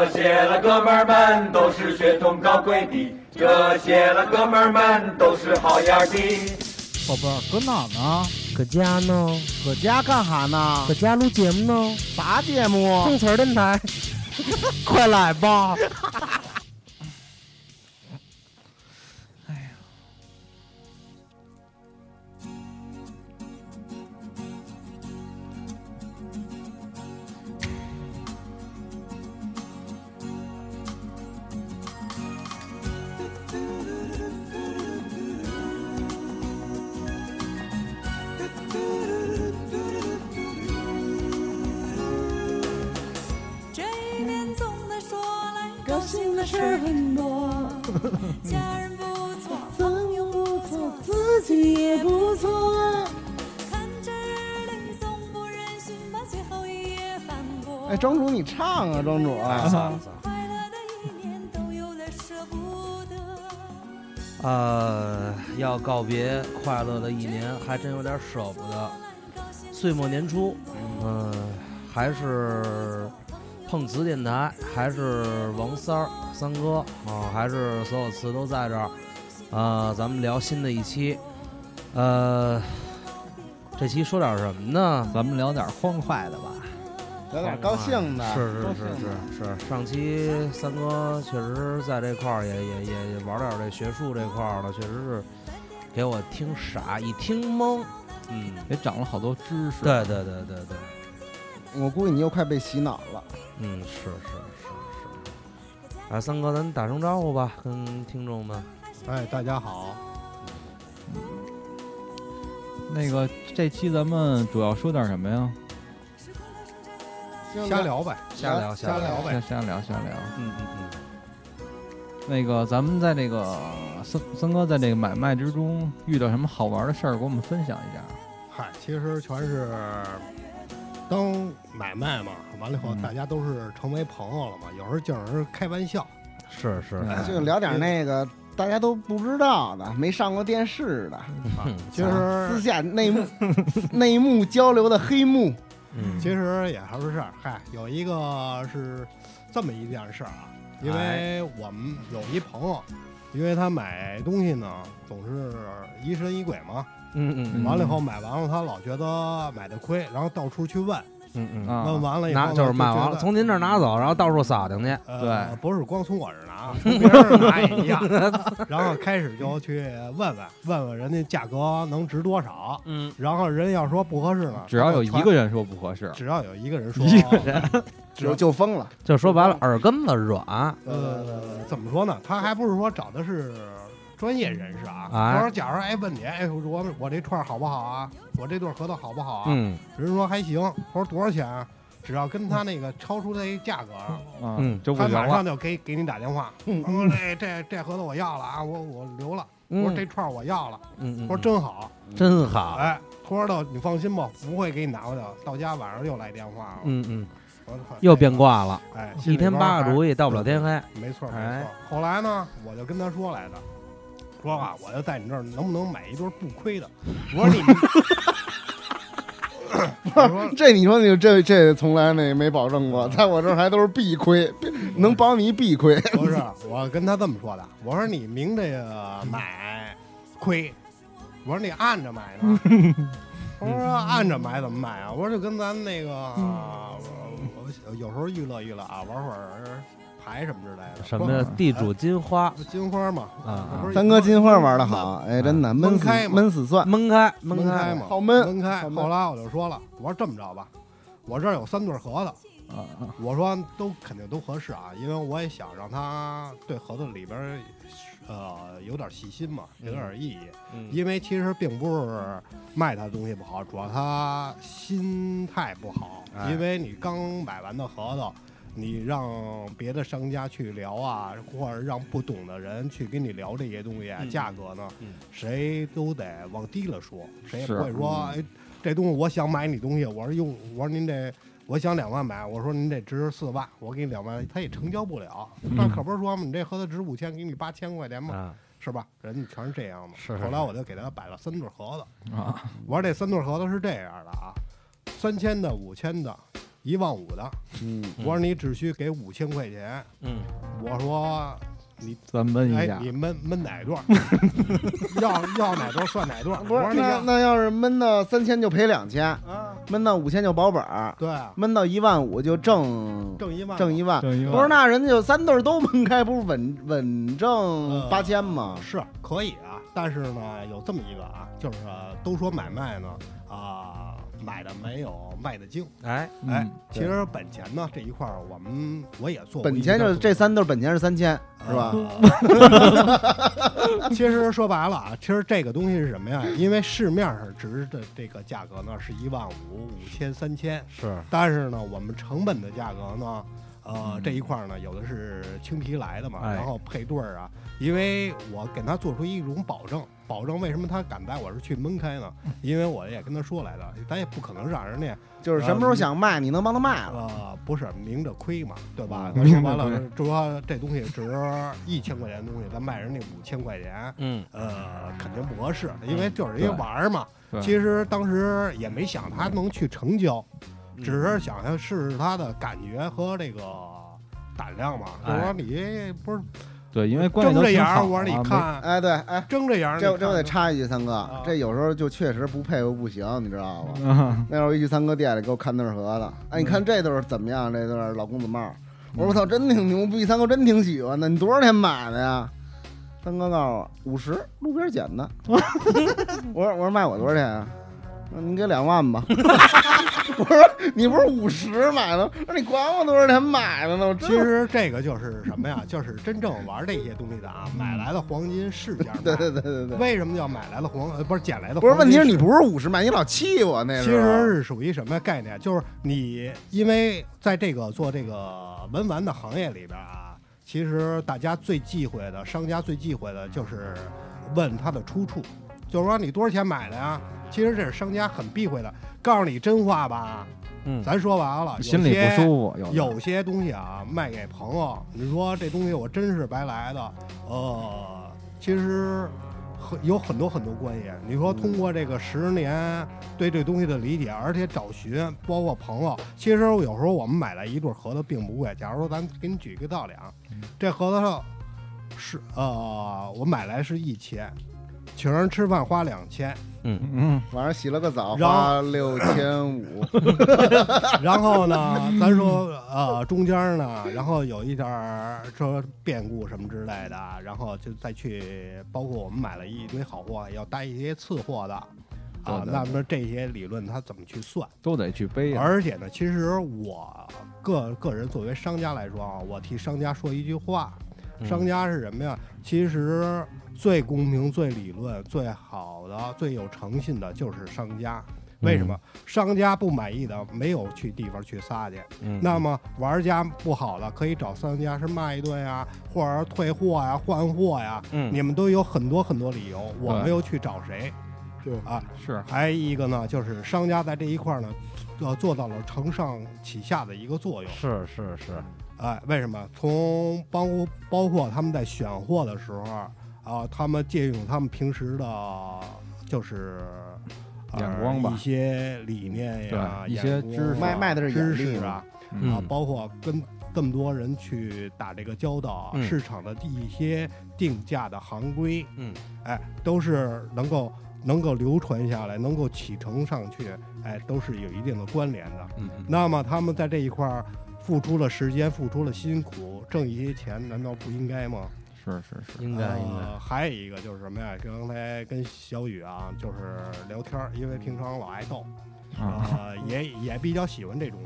这些了哥们儿们都是血统高贵的，这些了哥们儿们都是好样的。宝贝儿，搁哪呢？搁家呢？搁家干哈呢？搁家录节目呢？啥节目？碰瓷儿电台，快来吧！唱啊，庄主啊，算了快乐的一年都有点舍不得。呃，要告别快乐的一年，还真有点舍不得。岁末年初，嗯、还是碰瓷电台，还是王三儿三哥啊、还是所有词都在这儿。啊、咱们聊新的一期，呃，这期说点什么呢？咱们聊点欢快的吧。有点高兴的，是是是是是，上期三哥确实在这块儿也也也也玩点这学术这块儿的，确实是给我听傻，一听懵。嗯，也长了好多知识。对对对对对，我估计你又快被洗脑了。嗯，是是是是。哎，三哥，咱打声招呼吧，跟听众们。哎，大家好，那个这期咱们主要说点什么呀？瞎聊呗，瞎聊瞎聊呗。瞎瞎聊瞎聊。嗯嗯嗯。那个咱们在这个森森哥在这个买卖之中遇到什么好玩的事儿，给我们分享一下。嗨，其实全是当买卖嘛，完了以后嗯大家都是成为朋友了嘛，有时候就是开玩笑。是是，哎就聊点那个大家都不知道的、没上过电视的，啊其私下内幕 内幕交流的黑幕。嗯，其实也还不是事儿。嗨，有一个是这么一件事儿啊，因为我们有一朋友，因为他买东西呢总是疑神疑鬼嘛，嗯嗯嗯完了以后买完了他老觉得买的亏，然后到处去问，嗯嗯，啊问完了以后拿呢就是卖完了，从您这儿拿走，然后到处撒丁去。呃，对不是光从我这儿拿，从别人那儿拿也一样。然后开始就去问问问问人家价格能值多少，嗯，然后人要说不合适呢，只要有一个，人说不合适，只要有一个人说一个人，就就疯了，就说白了，耳根子软。呃，怎么说呢？他还不是说找的是专业人士啊。哎他说，假如哎问你，哎我我这串儿好不好啊？我这对核桃好不好啊？嗯人说还行。他说多少钱啊？只要跟他那个超出这价格，他马上。就给给你打电话，嗯他说这这这核桃我要了啊，我我留了。我说嗯这串儿我要了，嗯，我说真好，真好。哎，他说的你放心吧，不会给你拿回去，到家晚上又来电话了，嗯嗯，我说又变，卦了，哎，一天八个主意，到不了天黑。没错没哎错。后来呢，我就跟他说来的，说啊，我就在你这儿能不能买一对不亏的？我说你，我说这你说你这这从来那没保证过，在我这儿还都是必亏，能保你必亏。不是，我跟他这么说的，我说你明着买亏，我说你暗着买呢。我说按着买怎么买啊？我说就跟咱那个，我我有时候娱乐娱乐啊，玩会儿牌什么之类的。什么呀？地主金花金花嘛？啊三哥金花玩的好，哎，真的闷开闷死算。闷开闷开开嘛，好闷闷开。后来我就说了，我说这么着吧，我这儿有三对核桃，啊啊我说都肯定都合适啊，因为我也想让他对盒子里边儿，呃，有点细心嘛，有点意义。嗯因为其实并不是卖他东西不好，主要他心态不好。哎因为你刚买完的核桃，你让别的商家去聊啊，或者让不懂的人去跟你聊这些东西，啊嗯价格呢，嗯谁都得往低了说，谁也不会说，哎，这东西我想买你东西，我说用，我说您这。我想两万买，我说您这值四万，我给你两万，他也成交不了。那可不是说嘛，你这盒子值五千，给你八千块钱嘛，啊，是吧？人家全是这样嘛。是是后来我就给他摆了三对盒子，啊！我说这三对盒子是这样的啊，三千的、五千的，一万五的，嗯，我说你只需给五千块钱，嗯，我说你咱闷一下，哎你闷闷哪段？要要哪段算哪段。不是我说那那要是闷到三千就赔两千，啊，闷到五千就保本儿，对，闷到一万五就挣挣一万。挣一万。挣一万。不是，那人家就三对儿都闷开，不是稳稳挣呃八千吗？是可以啊，但是呢，有这么一个啊，就是呃都说买卖呢啊、买的没有卖的精。哎，哎嗯，其实本钱呢这一块儿，我们我也做过本钱就是这三对儿本钱是三千，是吧？呃 其实说白了啊，其实这个东西是什么呀？因为市面上值的这个价格呢是一万五、五千、三千，是，但是呢，我们成本的价格呢，呃，嗯这一块儿呢，有的是青皮来的嘛，哎然后配对儿啊，因为我给他做出一种保证，保证为什么他敢带我是去闷开呢？因为我也跟他说来的，咱也不可能让人家就是什么时候想卖，你能帮他卖了。呃，不是明着亏嘛，对吧？嗯咱说白了就说这东西值一千块钱的东西，咱卖人家五千块钱，嗯，呃，肯定不合适，因为就是一玩儿嘛。对其实当时也没想他能去成交，嗯只是想想试试他的感觉和这个胆量嘛。就哎说你不是对，因为关系睁着眼儿，都挺好看，哎，对，哎，睁着眼儿，这这我得插一句，三哥啊，这有时候就确实不配合不行，你知道吗？啊那会儿一去三哥店里给我看对儿盒子，哎，你看这对儿怎么样？这对儿老公子帽，我说我操，真挺牛逼，三哥真挺喜欢的。你多少钱买的呀？三哥告诉我五十，路边捡的。我说我说卖我多少钱啊？嗯你给两万吧。我说你不是五十买的？我说你管我多少钱买的呢？我其实这个就是什么呀？就是真正玩这些东西的啊，买来的黄金是价卖。对对对对对。为什么叫买来的黄？呃，不是捡来的黄金？不是，问题是你不是五十买，你老气我那其。实是属于什么概念？就是你因为在这个做这个文玩的行业里边啊，其实大家最忌讳的，商家最忌讳的就是问它的出处，就是说你多少钱买的呀？其实这是商家很避讳的，告诉你真话吧，嗯，咱说完了，心里不舒服，有些东西啊，卖给朋友，你说这东西我真是白来的，呃，其实很有很多很多关系。你说通过这个十年对这东西的理解，而且找寻，包括朋友，其实有时候我们买来一对核桃并不贵。假如说咱给你举一个道理啊，这核桃是呃，我买来是一千，请人吃饭花两千，嗯嗯，晚上洗了个澡，花六千五。然后呢，咱说呃中间呢，然后有一点儿说变故什么之类的，然后就再去，包括我们买了一堆好货，要带一些次货的。啊，那么这些理论他怎么去算？都得去背啊。而且呢，其实我个个人作为商家来说啊，我替商家说一句话，嗯商家是什么呀？其实最公平、最理论、最好的、最有诚信的就是商家。为什么？商家不满意的没有去地方去撒去，嗯，那么玩家不好的可以找商家是骂一顿呀，或者退货呀、换货呀，嗯，你们都有很多很多理由，我对没有去找谁对啊。是还一个呢，就是商家在这一块呢，呃，做到了承上启下的一个作用。是是是，哎，为什么？从包包括他们在选货的时候啊，他们借用他们平时的，就是。呃眼光吧一些理念呀，一些知识卖卖的是知识啊，嗯啊，包括跟这么多人去打这个交道市场的一些定价的行规，嗯，哎，都是能够能够流传下来，能够启程上去，哎，都是有一定的关联的。嗯嗯那么他们在这一块儿付出了时间，付出了辛苦，挣一些钱，难道不应该吗？是是是，应该应该，呃，还有一个就是什么呀？刚才跟小雨啊，就是聊天儿，因为平常老爱逗，啊，呃，也也比较喜欢这种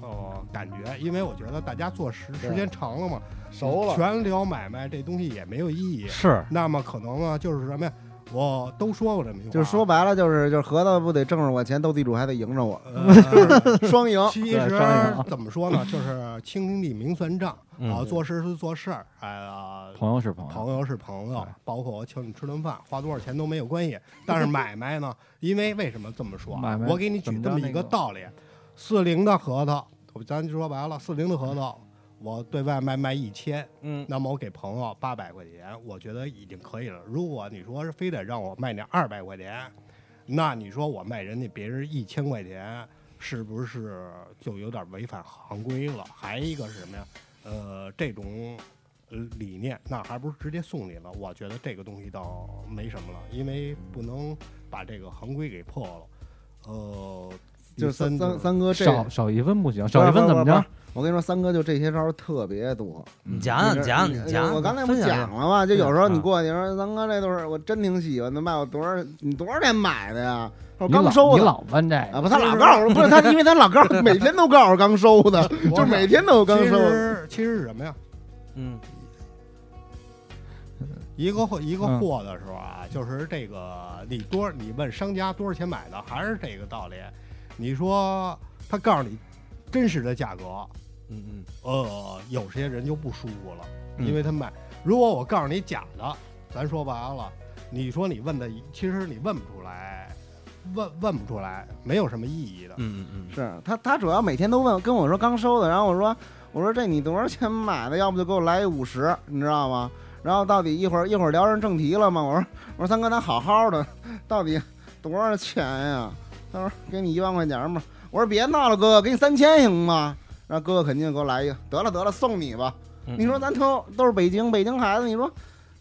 呃感觉，因为我觉得大家做时时间长了嘛，熟了全聊买卖这东西也没有意义。是那么可能呢，就是什么呀？我都说过这么一句话，就是说白了，就是就是核桃不得挣着我钱，斗地主还得赢着我，呃，双赢。其实怎么说呢，就是亲兄弟明算账嗯。啊，做事是做事儿，哎呀，朋友是朋友，朋友是朋友，包括我请你吃顿饭，花多少钱都没有关系。但是买卖呢，因为为什么这么说啊？买？卖我给你举这么一个个？道理：四零的核桃，咱就说白了，四零的核桃，我对外卖卖一千，嗯那么我给朋友八百块钱，我觉得已经可以了。如果你说是非得让我卖那二百块钱，那你说我卖人家别人一千块钱，是不是就有点违反行规了？还一个是什么呀？呃，这种呃理念，那还不是直接送你了？我觉得这个东西倒没什么了，因为不能把这个行规给破了。呃，就三三三三哥这，少少一分不行，少一分怎么着？？我跟你说，三哥就这些招儿特别多。你讲讲讲你讲讲，我刚才不讲了吗？就有时候你啊过去说，三哥这都是我真挺喜欢的，卖我多少？你多少钱买的呀？我刚收的。你老问这啊个，不，他老告诉我，不是他，因为他老告诉我，每天都告诉我刚收的，就每天都有刚收的。实其实是什么呀？嗯一个货一个嗯货的时候啊，就是这个你多你问商家多少钱买的，还是这个道理。你说他告诉你真实的价格，嗯嗯呃，有些人就不舒服了，嗯因为他卖。如果我告诉你假的，咱说白了，你说你问的，其实你问不出来，问问不出来，没有什么意义的。嗯嗯嗯，是他，他主要每天都问跟我说刚收的，然后我说我说这你多少钱买的？要不就给我来五十，你知道吗？然后到底一会儿一会儿聊上正题了吗？我说我说三哥咱好好的，到底多少钱呀？他说给你一万块钱吧。我说别闹了，哥哥，给你三千行吗？然后哥哥肯定给我来一个，得了得了，送你吧。嗯你说咱都都是北京北京孩子，你说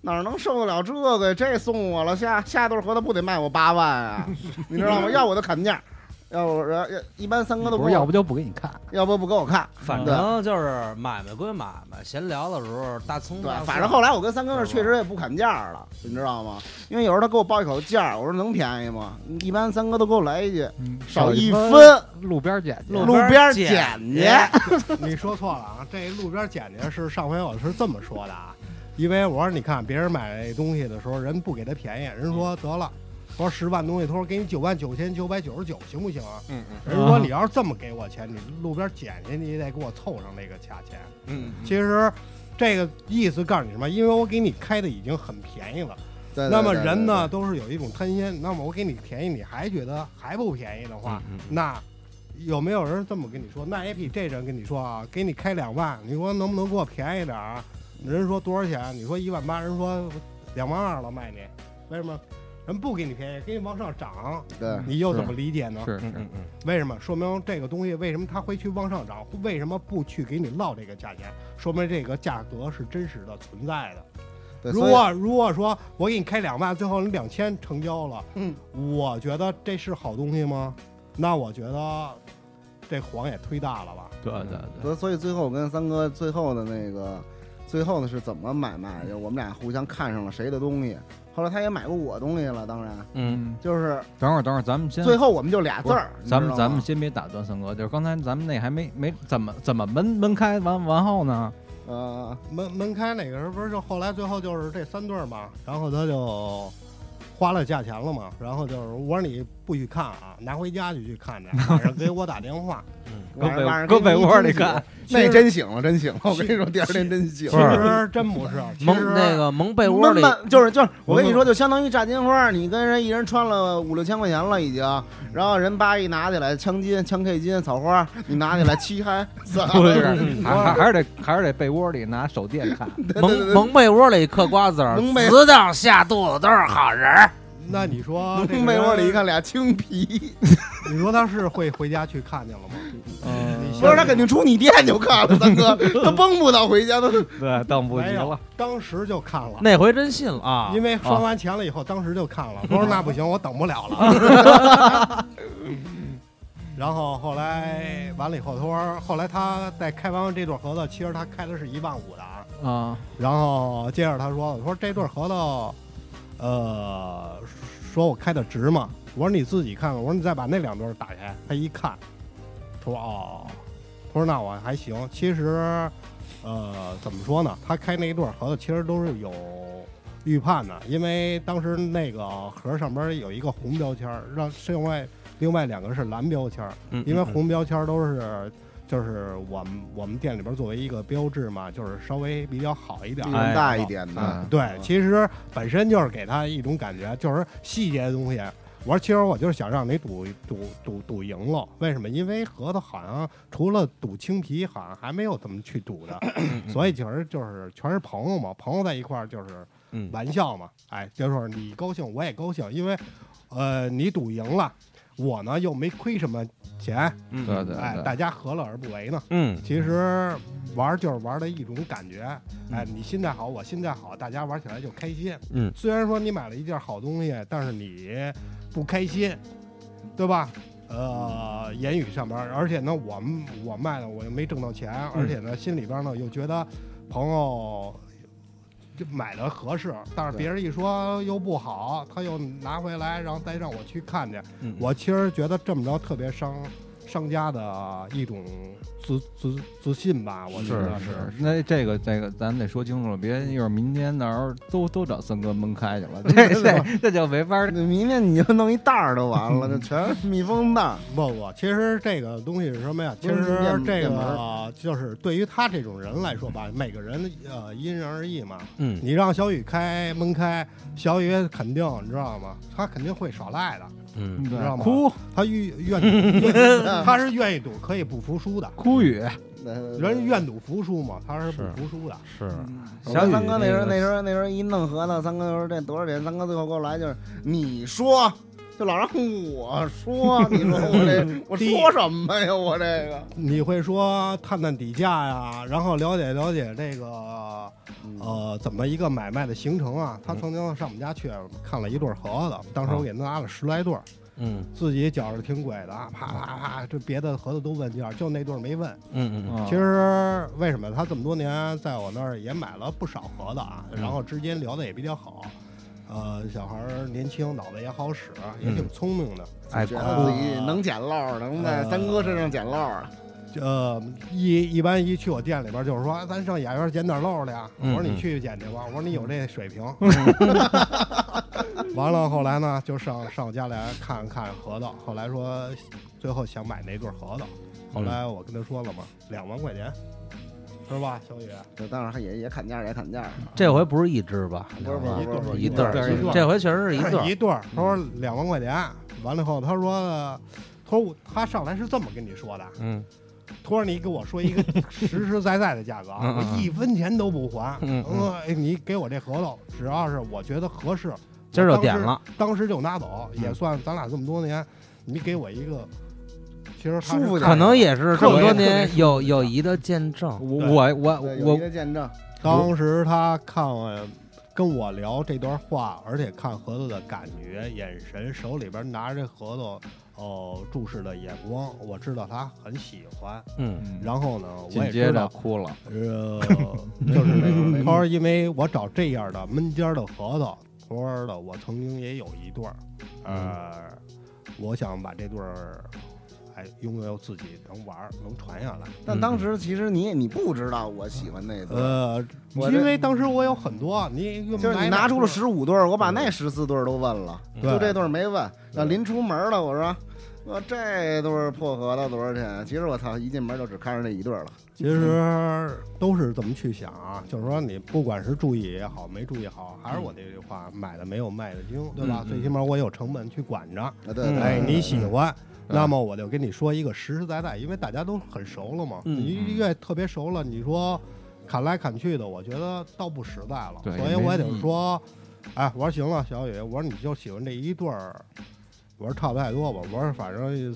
哪能受得了这个？这送我了，下下一对核桃不得卖我八万啊？你知道吗？要我就砍价，要不要要一般三哥都不不是，要不就不给你看。要不不给我看。反正就是买卖归买卖，闲聊的时候大葱大，对反正后来我跟三哥那儿确实也不砍价了，你知道吗？因为有时候他给我报一口价，我说能便宜吗？一般三哥都给我来一句嗯少一一分，路边捡去。路边捡捡去。你说错了啊！这路边捡去是上回我是这么说的啊，因为我说你看别人买东西的时候，人不给他便宜，人说得了，我说十万东西，他说给你九万九千九百九十九，行不行啊？嗯嗯人说你要是这么给我钱，你路边捡去，你也得给我凑上那个价钱。嗯，其实这个意思告诉你什么？因为我给你开的已经很便宜了，对那么人呢？都是有一种贪心，那么我给你便宜，你还觉得还不便宜的话，嗯那有没有人这么跟你说？那也比这人跟你说啊，给你开两万，你说能不能给我便宜点儿啊？人说多少钱？你说一万八，人说两万二了卖你，为什么？人不给你便宜，给你往上涨，对你又怎么理解呢？是是，嗯嗯嗯，为什么？说明这个东西为什么它会去往上涨？为什么不去给你落这个价钱？说明这个价格是真实的存在的。对，如果如果说我给你开两万，最后你两千成交了，嗯，我觉得这是好东西吗？那我觉得这谎也忒大了吧？对对对，所以最后我跟三哥最后的那个最后呢是怎么买卖？就我们俩互相看上了谁的东西，后来他也买过我东西了，当然嗯，就是等会儿等会儿，咱们先最后我们就俩字儿，咱们咱们先别打断森哥，就是刚才咱们那还没没怎么怎么门门开完完后呢？呃门门开那个时候不是就后来最后就是这三对儿嘛，然后他就花了价钱了嘛，然后就是我说你不许看啊，拿回家就去看去，晚上给我打电话。晚上晚上搁被窝里看，那真醒了，真醒了！我跟你说，第二天真醒了其。实真不是，蒙那个蒙被窝里，就是就是，我跟你说，就相当于炸金花，你跟人一人穿了五六千块钱了已经，然后人八一拿起来枪金、枪 K 金、草花，你拿起来漆嗨，不是，还还还是得还是得被窝里拿手电看。蒙蒙被窝里嗑瓜子儿，蒙被死掉下肚子都是好人。那你说 蒙被窝里一看俩青皮，你说他是会回家去看见了吗？嗯你不是他肯定出你店就看了，三哥，他蹦不到回家都。对，等不及没有了。，当时就看了。那回真信了啊！因为刷完钱了以后，当时就看了。我说 那不行，我等不了了。然后后来完了以后，他说后来他在开完这对核桃，其实他开的是一万五的啊。啊，然后接着他说：“我说这对核桃，呃，说我开的值吗？我说你自己看看。我说你再把那两对打开。他一看，他说哦，他说那我还行。其实，呃，怎么说呢？他开那一对盒子其实都是有预判的，因为当时那个盒上边有一个红标签儿，让另外另外两个是蓝标签因为嗯红标签儿都是就是我们我们店里边作为一个标志嘛，就是稍微比较好一点儿。力量大一点的啊，，对，其实本身就是给他一种感觉，就是细节的东西。我说，其实我就是想让你赌赌赌赌赢了，为什么？因为核桃好像除了赌青皮，好像还没有怎么去赌的，所以其实就是全是朋友嘛，朋友在一块儿就是嗯玩笑嘛，哎，就是你高兴我也高兴，因为呃你赌赢了，我呢又没亏什么钱，嗯对对哎，大家何乐而不为呢？嗯其实玩儿就是玩儿的一种感觉，哎，嗯你心态好，我心态好，大家玩起来就开心。嗯虽然说你买了一件好东西，但是你不开心，对吧？呃，言语上边儿，而且呢，我们我卖的我又没挣到钱，而且呢，心里边儿呢又觉得朋友就买的合适，但是别人一说又不好，他又拿回来，然后再让我去看去，嗯。我其实觉得这么着特别伤商家的一种自自自信吧，我觉得是是，那这个这个咱得说清楚了，别一会儿明天到时候都都找森哥闷开去了，这这这就没法儿。明天你就弄一袋儿就完了，这全是密封袋儿。不不，其实这个东西是什么呀？其实这个就是对于他这种人来说吧，每个人呃因人而异嘛。嗯你让小雨开闷开，小雨肯定你知道吗？他肯定会耍赖的，嗯。你知道吗？哭他愿愿赌 他是愿意赌可以不服输的，哭语，人愿赌服输嘛，他是不服输的。是。我小三哥那时候那时候那时候一弄核桃，三哥说这多少点？三哥最后给我来就是你说，就老让我说，你说我这我说什么呀？我这个你会说探探底价呀，然后了解了解这个呃怎么一个买卖的形成啊？他曾经上我们家去看了一对核桃，当时我给他拿了十来对儿，嗯自己觉着挺贵的啊，啪啪啪，这别的核桃都问价，就那对儿没问。嗯其实为什么他这么多年在我那儿也买了不少核桃啊，嗯然后之间聊的也比较好。呃，小孩儿年轻，脑子也好使，也嗯挺聪明的。哎觉得自己能捡漏，能在三哥身上捡漏啊。呃，一一般一去我店里边就是说，咱上雅园捡点漏去啊。我嗯说你嗯去捡去吧，我说你有这水平。完了后来呢，就上上我家来看看核桃，后来说最后想买那对核桃，后来我跟他说了嘛，两万块钱，是吧，小雨？这当然也也砍价，也砍价。这回不是一只吧？不是不是一对儿，这回确实是一对儿。一对儿，他说两万块钱，完了以后他说，他说他上来是这么跟你说的，嗯他说你给我说一个实实在在的价格我一分钱都不还。嗯你给我这核桃，只要是我觉得合适，今儿就点了，当时就拿走，嗯也算咱俩这么多年，你给我一个，其实舒服点可能也是这么多年友友谊的见证。我我我见证。当时他看我跟我聊这段话，而且看核桃的感觉、眼神，手里边拿着这核桃，哦、注视的眼光，我知道他很喜欢。嗯嗯然后呢，我紧接着也知道，哭了，呃，就是那个，他说因为我找这样的闷尖的核桃，他说的我曾经也有一对儿，呃，我想把这对儿，哎，拥有自己能玩儿，能传下来。但当时其实你也你不知道我喜欢那对，呃，我这因为当时我有很多，你就是你拿出了十五对儿，我把那十四对儿都问了，对就这对儿没问。那临出门了，我说。我这对儿破核桃多少钱？其实我操，一进门就只看着这一对儿了。其实都是这么去想啊，就是说你不管是注意也好，没注意好，还是我这句话，买的没有卖的精，对吧？嗯嗯最起码我有成本去管着。啊，对对你喜欢，嗯那么我就跟你说一个实实在在，因为大家都很熟了嘛。嗯你越特别熟了，你说砍来砍去的，我觉得倒不实在了。对所以我也得说，哎，我说行了，小雨，我说你就喜欢这一对儿，我说差不太多吧，我说反正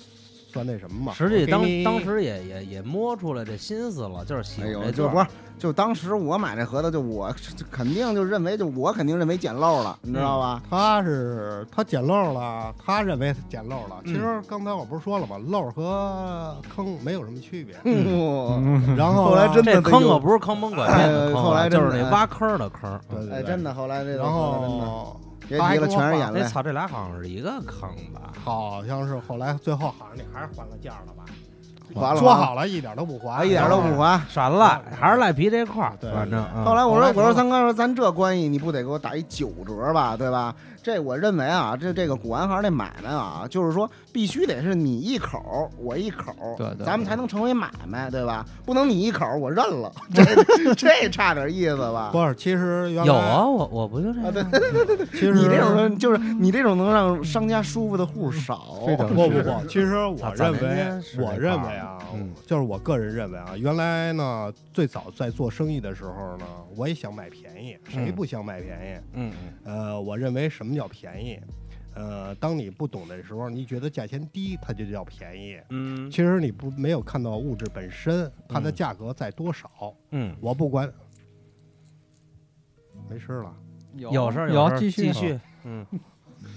算那什么吧。实际当当时也也也摸出来这心思了，就是喜哎呦，欢这对儿就不是，就当时我买这核桃，就我就肯定就认为，就我肯定认为捡漏了，你知道吧？他是他捡漏了，他认为捡漏了。其嗯实刚才我不是说了吗？漏和坑没有什么区别。嗯，然后后来真的这坑可不是坑蒙拐骗的哎坑啊，后来就是那挖坑的坑。对，对对对真的，后来这个然后别提了，全是眼泪哎。操，这俩好像是一个坑吧？好像是后来最后好像你还是换个价了吧？还了说好了一点都不还，啊，一点都不还。闪赖还是赖皮这块儿，对反正嗯后来我说我说三哥说咱这关系你不得给我打一九折吧，对吧？这我认为啊，这这个古玩行这买卖啊，就是说必须得是你一口我一口儿，对对咱们才能成为买卖，对吧？不能你一口我认了，这这差点意思吧？不是，其实原来有啊，，我我不就这啊，样对，对对其实你这种人就是你这种能让商家舒服的户少，不不不，其实我认为我认为啊嗯，就是我个人认为啊，原来呢，最早在做生意的时候呢，我也想买便宜，谁嗯不想买便宜？嗯嗯呃，我认为什么叫便宜？呃，当你不懂的时候，你觉得价钱低，它就叫便宜。嗯其实你不没有看到物质本身它的嗯价格在多少。嗯，我不管，没事了。有事儿有事儿继续继续，嗯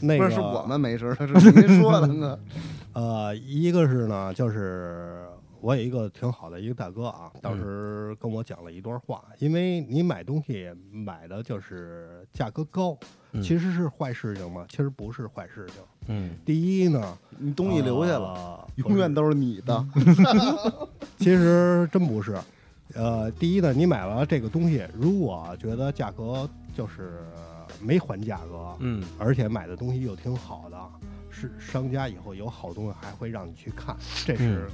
那个不是是我们没事儿，是您说的呢。呃，一个是呢，就是我有一个挺好的一个大哥啊，当时跟我讲了一段话，因为你买东西买的就是价格高，嗯其实是坏事情吗？其实不是坏事情。嗯第一呢，你东西留下了，了，永远都是你的。其实真不是。呃，第一呢，你买了这个东西，如果觉得价格就是没还价格，嗯而且买的东西又挺好的，是商家以后有好东西还会让你去看，这是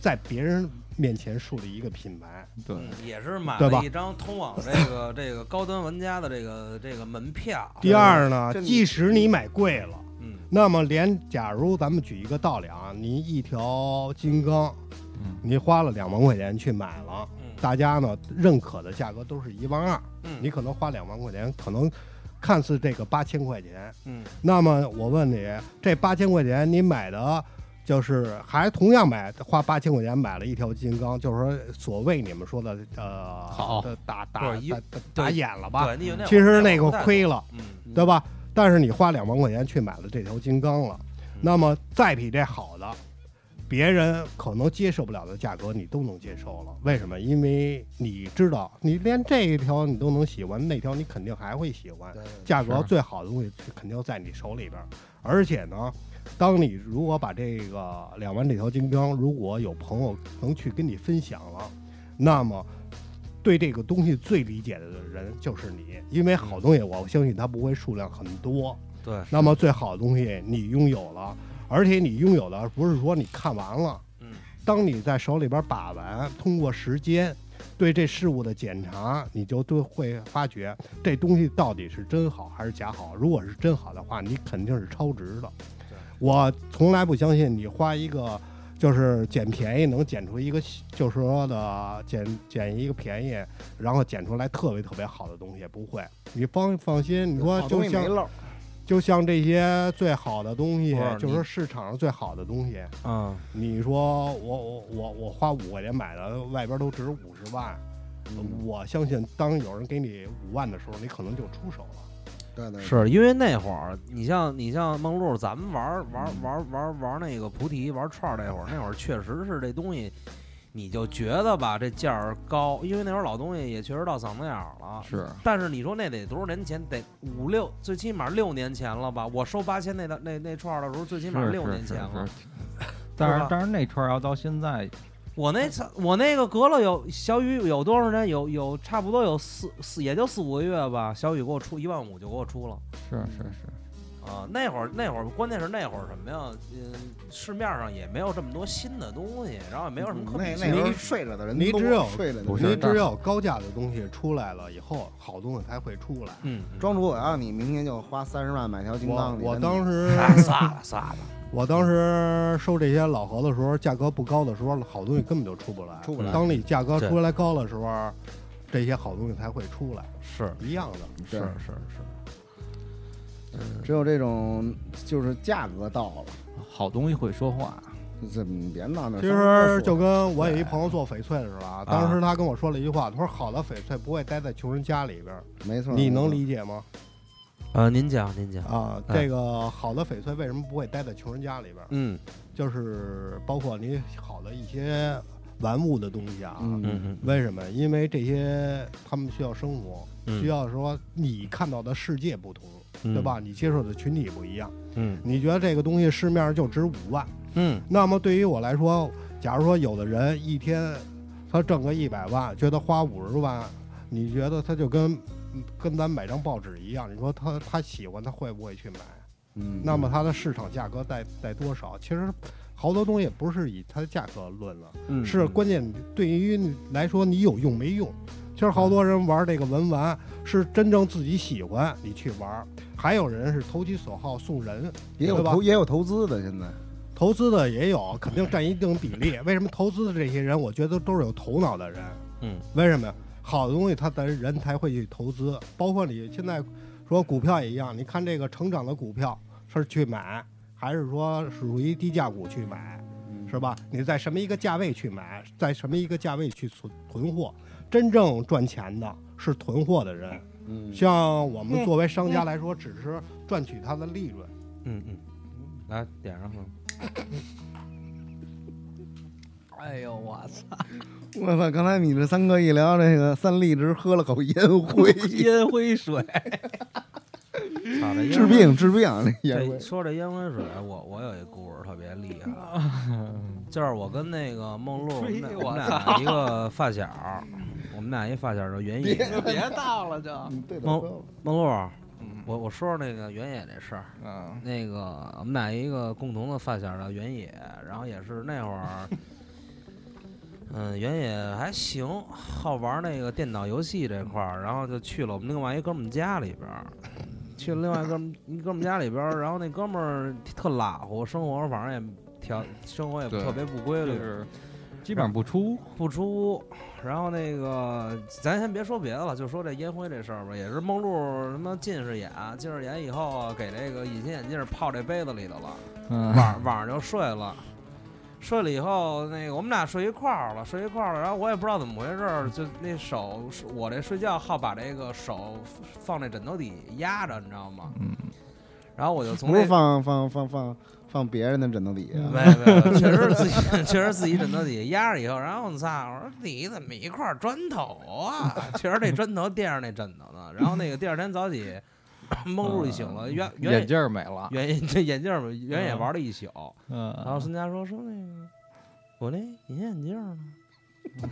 在别人面前树立一个品牌。对，嗯，也是买了一张通往这个 这个高端玩家的这个这个门票。第二呢即使你买贵了，嗯。那么连假如咱们举一个道理啊，你一条金刚，嗯。你花了两万块钱去买了，嗯。大家呢认可的价格都是一万二，嗯，你可能花两万块钱，可能看似这个八千块钱，嗯。那么我问你，这八千块钱你买的，就是还同样买花八千块钱买了一条金刚，就是说所谓你们说的呃好的打打一打打打眼了吧？其实那个亏了，嗯对吧？但是你花两万块钱去买了这条金刚了，那么再比这好的，别人可能接受不了的价格你都能接受了。为什么？因为你知道，你连这一条你都能喜欢，那条你肯定还会喜欢。价格最好的东西肯定在你手里边，而且呢，当你如果把这个两万这条金刚，如果有朋友能去跟你分享了，那么对这个东西最理解的人就是你，因为好东西我相信它不会数量很多，对，那么最好的东西你拥有了，而且你拥有的不是说你看完了，嗯当你在手里边把玩，通过时间对这事物的检查，你就都会发觉这东西到底是真好还是假好。如果是真好的话，你肯定是超值的。我从来不相信你花一个就是捡便宜能捡出一个，就是说的捡捡一个便宜，然后捡出来特别特别好的东西，不会。你放放心，你说就像就像这些最好的东西就是说市场上最好的东西，嗯你说我我我我花五块钱买的，外边都值五十万，我相信当有人给你五万的时候，你可能就出手了。对对，是因为那会儿，你像你像梦露，咱们玩儿玩儿玩儿玩儿玩那个菩提玩串儿那会儿，那会儿确实是这东西，你就觉得吧这价儿高，因为那会儿老东西也确实到嗓子眼儿了。是但是你说那得多少年前？得五六，最起码六年前了吧？我收八千那那那串儿的时候，最起码六年前了。是。但是但是那串儿要到现在，我那操，我那个隔了有小雨有多长时间？有有差不多有四四，也就四五个月吧。小雨给我出一万五就给我出了。是是是，啊，那会儿那会儿，关键是那会儿什么呀？嗯，市面上也没有这么多新的东西，然后也没有什么可比那性那时候睡着的人多你只有睡着的人不是你只有高价的东西出来了以后，好东西才会出来。嗯，庄主，我要让你明天就花三十万买条金我刚，你我当时啊，算了算了，我当时收这些老盒的时候，价格不高的时候，好东西根本就出不来。出不来。当你价格出来高的时候，这些好东西才会出来，是。一样的。是对。是是，只有这种就是价格到了，好东西会说话，这你别闹那。其实就跟我有一朋友做翡翠似的啊，当时他跟我说了一句话，他说好的翡翠不会待在穷人家里边，没错，你能理解吗？呃，您讲您讲，啊，哎这个好的翡翠为什么不会待在穷人家里边儿？嗯就是包括你好的一些玩物的东西啊。嗯嗯嗯为什么？因为这些他们需要生活，嗯需要说你看到的世界不同，嗯对吧？你接受的群体不一样。嗯你觉得这个东西市面上就值五万，嗯那么对于我来说，假如说有的人一天他挣个一百万，觉得花五十万，你觉得他就跟跟咱买张报纸一样？你说他他喜欢，他会不会去买？嗯，那么它的市场价格在在多少？其实好多东西不是以它的价格论了，嗯，是关键对于你来说你有用没用。其实好多人玩这个文玩是真正自己喜欢你去玩，还有人是投其所好送人，也有吧投也有投资的，现在投资的也有，肯定占一定比例。为什么投资的这些人，我觉得都是有头脑的人？嗯为什么呀？好的东西，他的人才会去投资。包括你现在说股票也一样，你看这个成长的股票，是去买，还是说是属于低价股去买，是吧？你在什么一个价位去买，在什么一个价位去存囤货？真正赚钱的是囤货的人。嗯，像我们作为商家来说，只是赚取它的利润。嗯嗯，来点上。哎呦我操！我操！刚才你这三哥一聊这个三立，直，喝了口烟灰，烟灰水，操这烟治病治病这烟这灰。说这烟灰水，我我有一故事特别厉害，就是我跟那个梦露，我们俩一个发小，我们俩一发小叫原野。别倒了就。嗯，对的，梦梦露，嗯我我说说那个原野这事儿。嗯那个我们俩一个共同的发小叫原野，然后也是那会儿，嗯，原野还行，好玩那个电脑游戏这块儿，然后就去了我们另外一哥们儿家里边儿，去了另外一哥们一哥们儿家里边儿，然后那哥们儿特拉乎，生活反正也调，生活也特别不规律，就是基本上不出。不出屋。然后那个，咱先别说别的了，就说这烟灰这事儿吧，也是梦露什么近视眼，近视眼以后啊给这个隐形眼镜泡这杯子里头了，嗯，晚晚上就睡了。睡了以后，那个我们俩睡一块儿了，睡一块儿了，然后我也不知道怎么回事儿，就那手，我这睡觉好把这个手放那枕头底压着，你知道吗？嗯，然后我就从不那是放放放放放别人的枕头底下，没有没有，确实是自己，确实自己枕头底下压着以后，然后我操，我说你怎么一块砖头啊？确实这砖头垫着那枕头呢。然后那个第二天早起，梦露一醒了，原原眼镜没了。原这眼镜儿原也玩了一宿。嗯，然后孙佳说说那个我那隐形眼镜呢？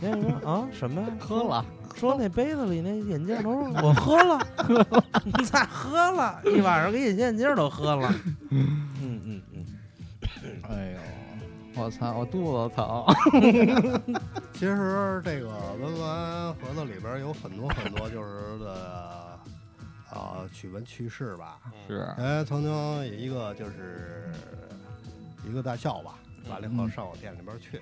原野说啊什么呀？喝了。说那杯子里那眼镜都是我喝了，你咋喝了？一晚上给隐形眼镜都喝了。嗯嗯嗯。哎呦，我操，我肚子疼。其实这个文玩盒子里边有很多很多就是的，呃，趣闻趣事吧。是，哎，曾经有一个就是一个大校吧，完了以后嗯上我店里边去，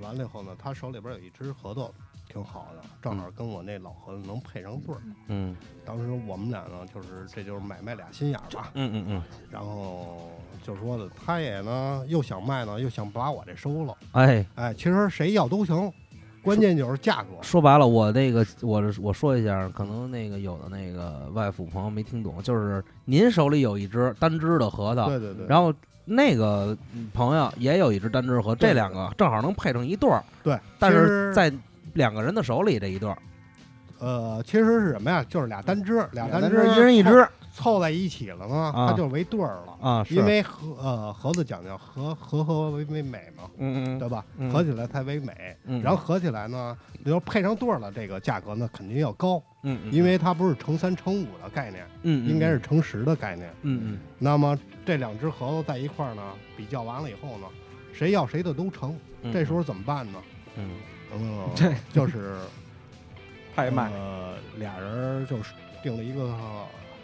完了以后呢，他手里边有一只核桃，挺好的，正好跟我那老核桃能配上对儿。嗯当时我们俩呢，就是这就是买卖俩心眼儿吧。嗯嗯嗯。然后就说的，他也呢又想卖呢，又想把我这收了。哎，哎，其实谁要都行，关键就是价格。说白了，我那个我我说一下，可能那个有的那个外府朋友没听懂，就是您手里有一只单只的核桃，对对对。然后那个朋友也有一只单只核，对这两个正好能配成一对儿，对，但是在两个人的手里这一对儿，呃，其实是什么呀？就是俩单只，俩单只，一人一只，凑在一起了呢，啊它就为对儿了。啊，是因为合呃盒子讲究合合合为为美嘛，嗯嗯对吧？嗯合起来才为美。嗯，然后合起来呢，比如配上对儿了，这个价格呢肯定要高，嗯嗯，因为它不是乘三乘五的概念，嗯嗯应该是乘十的概念。嗯那么这两只盒子在一块儿呢，比较完了以后呢，谁要谁的都成。嗯，这时候怎么办呢？嗯嗯，这就是 拍卖。呃，俩人就是定了一个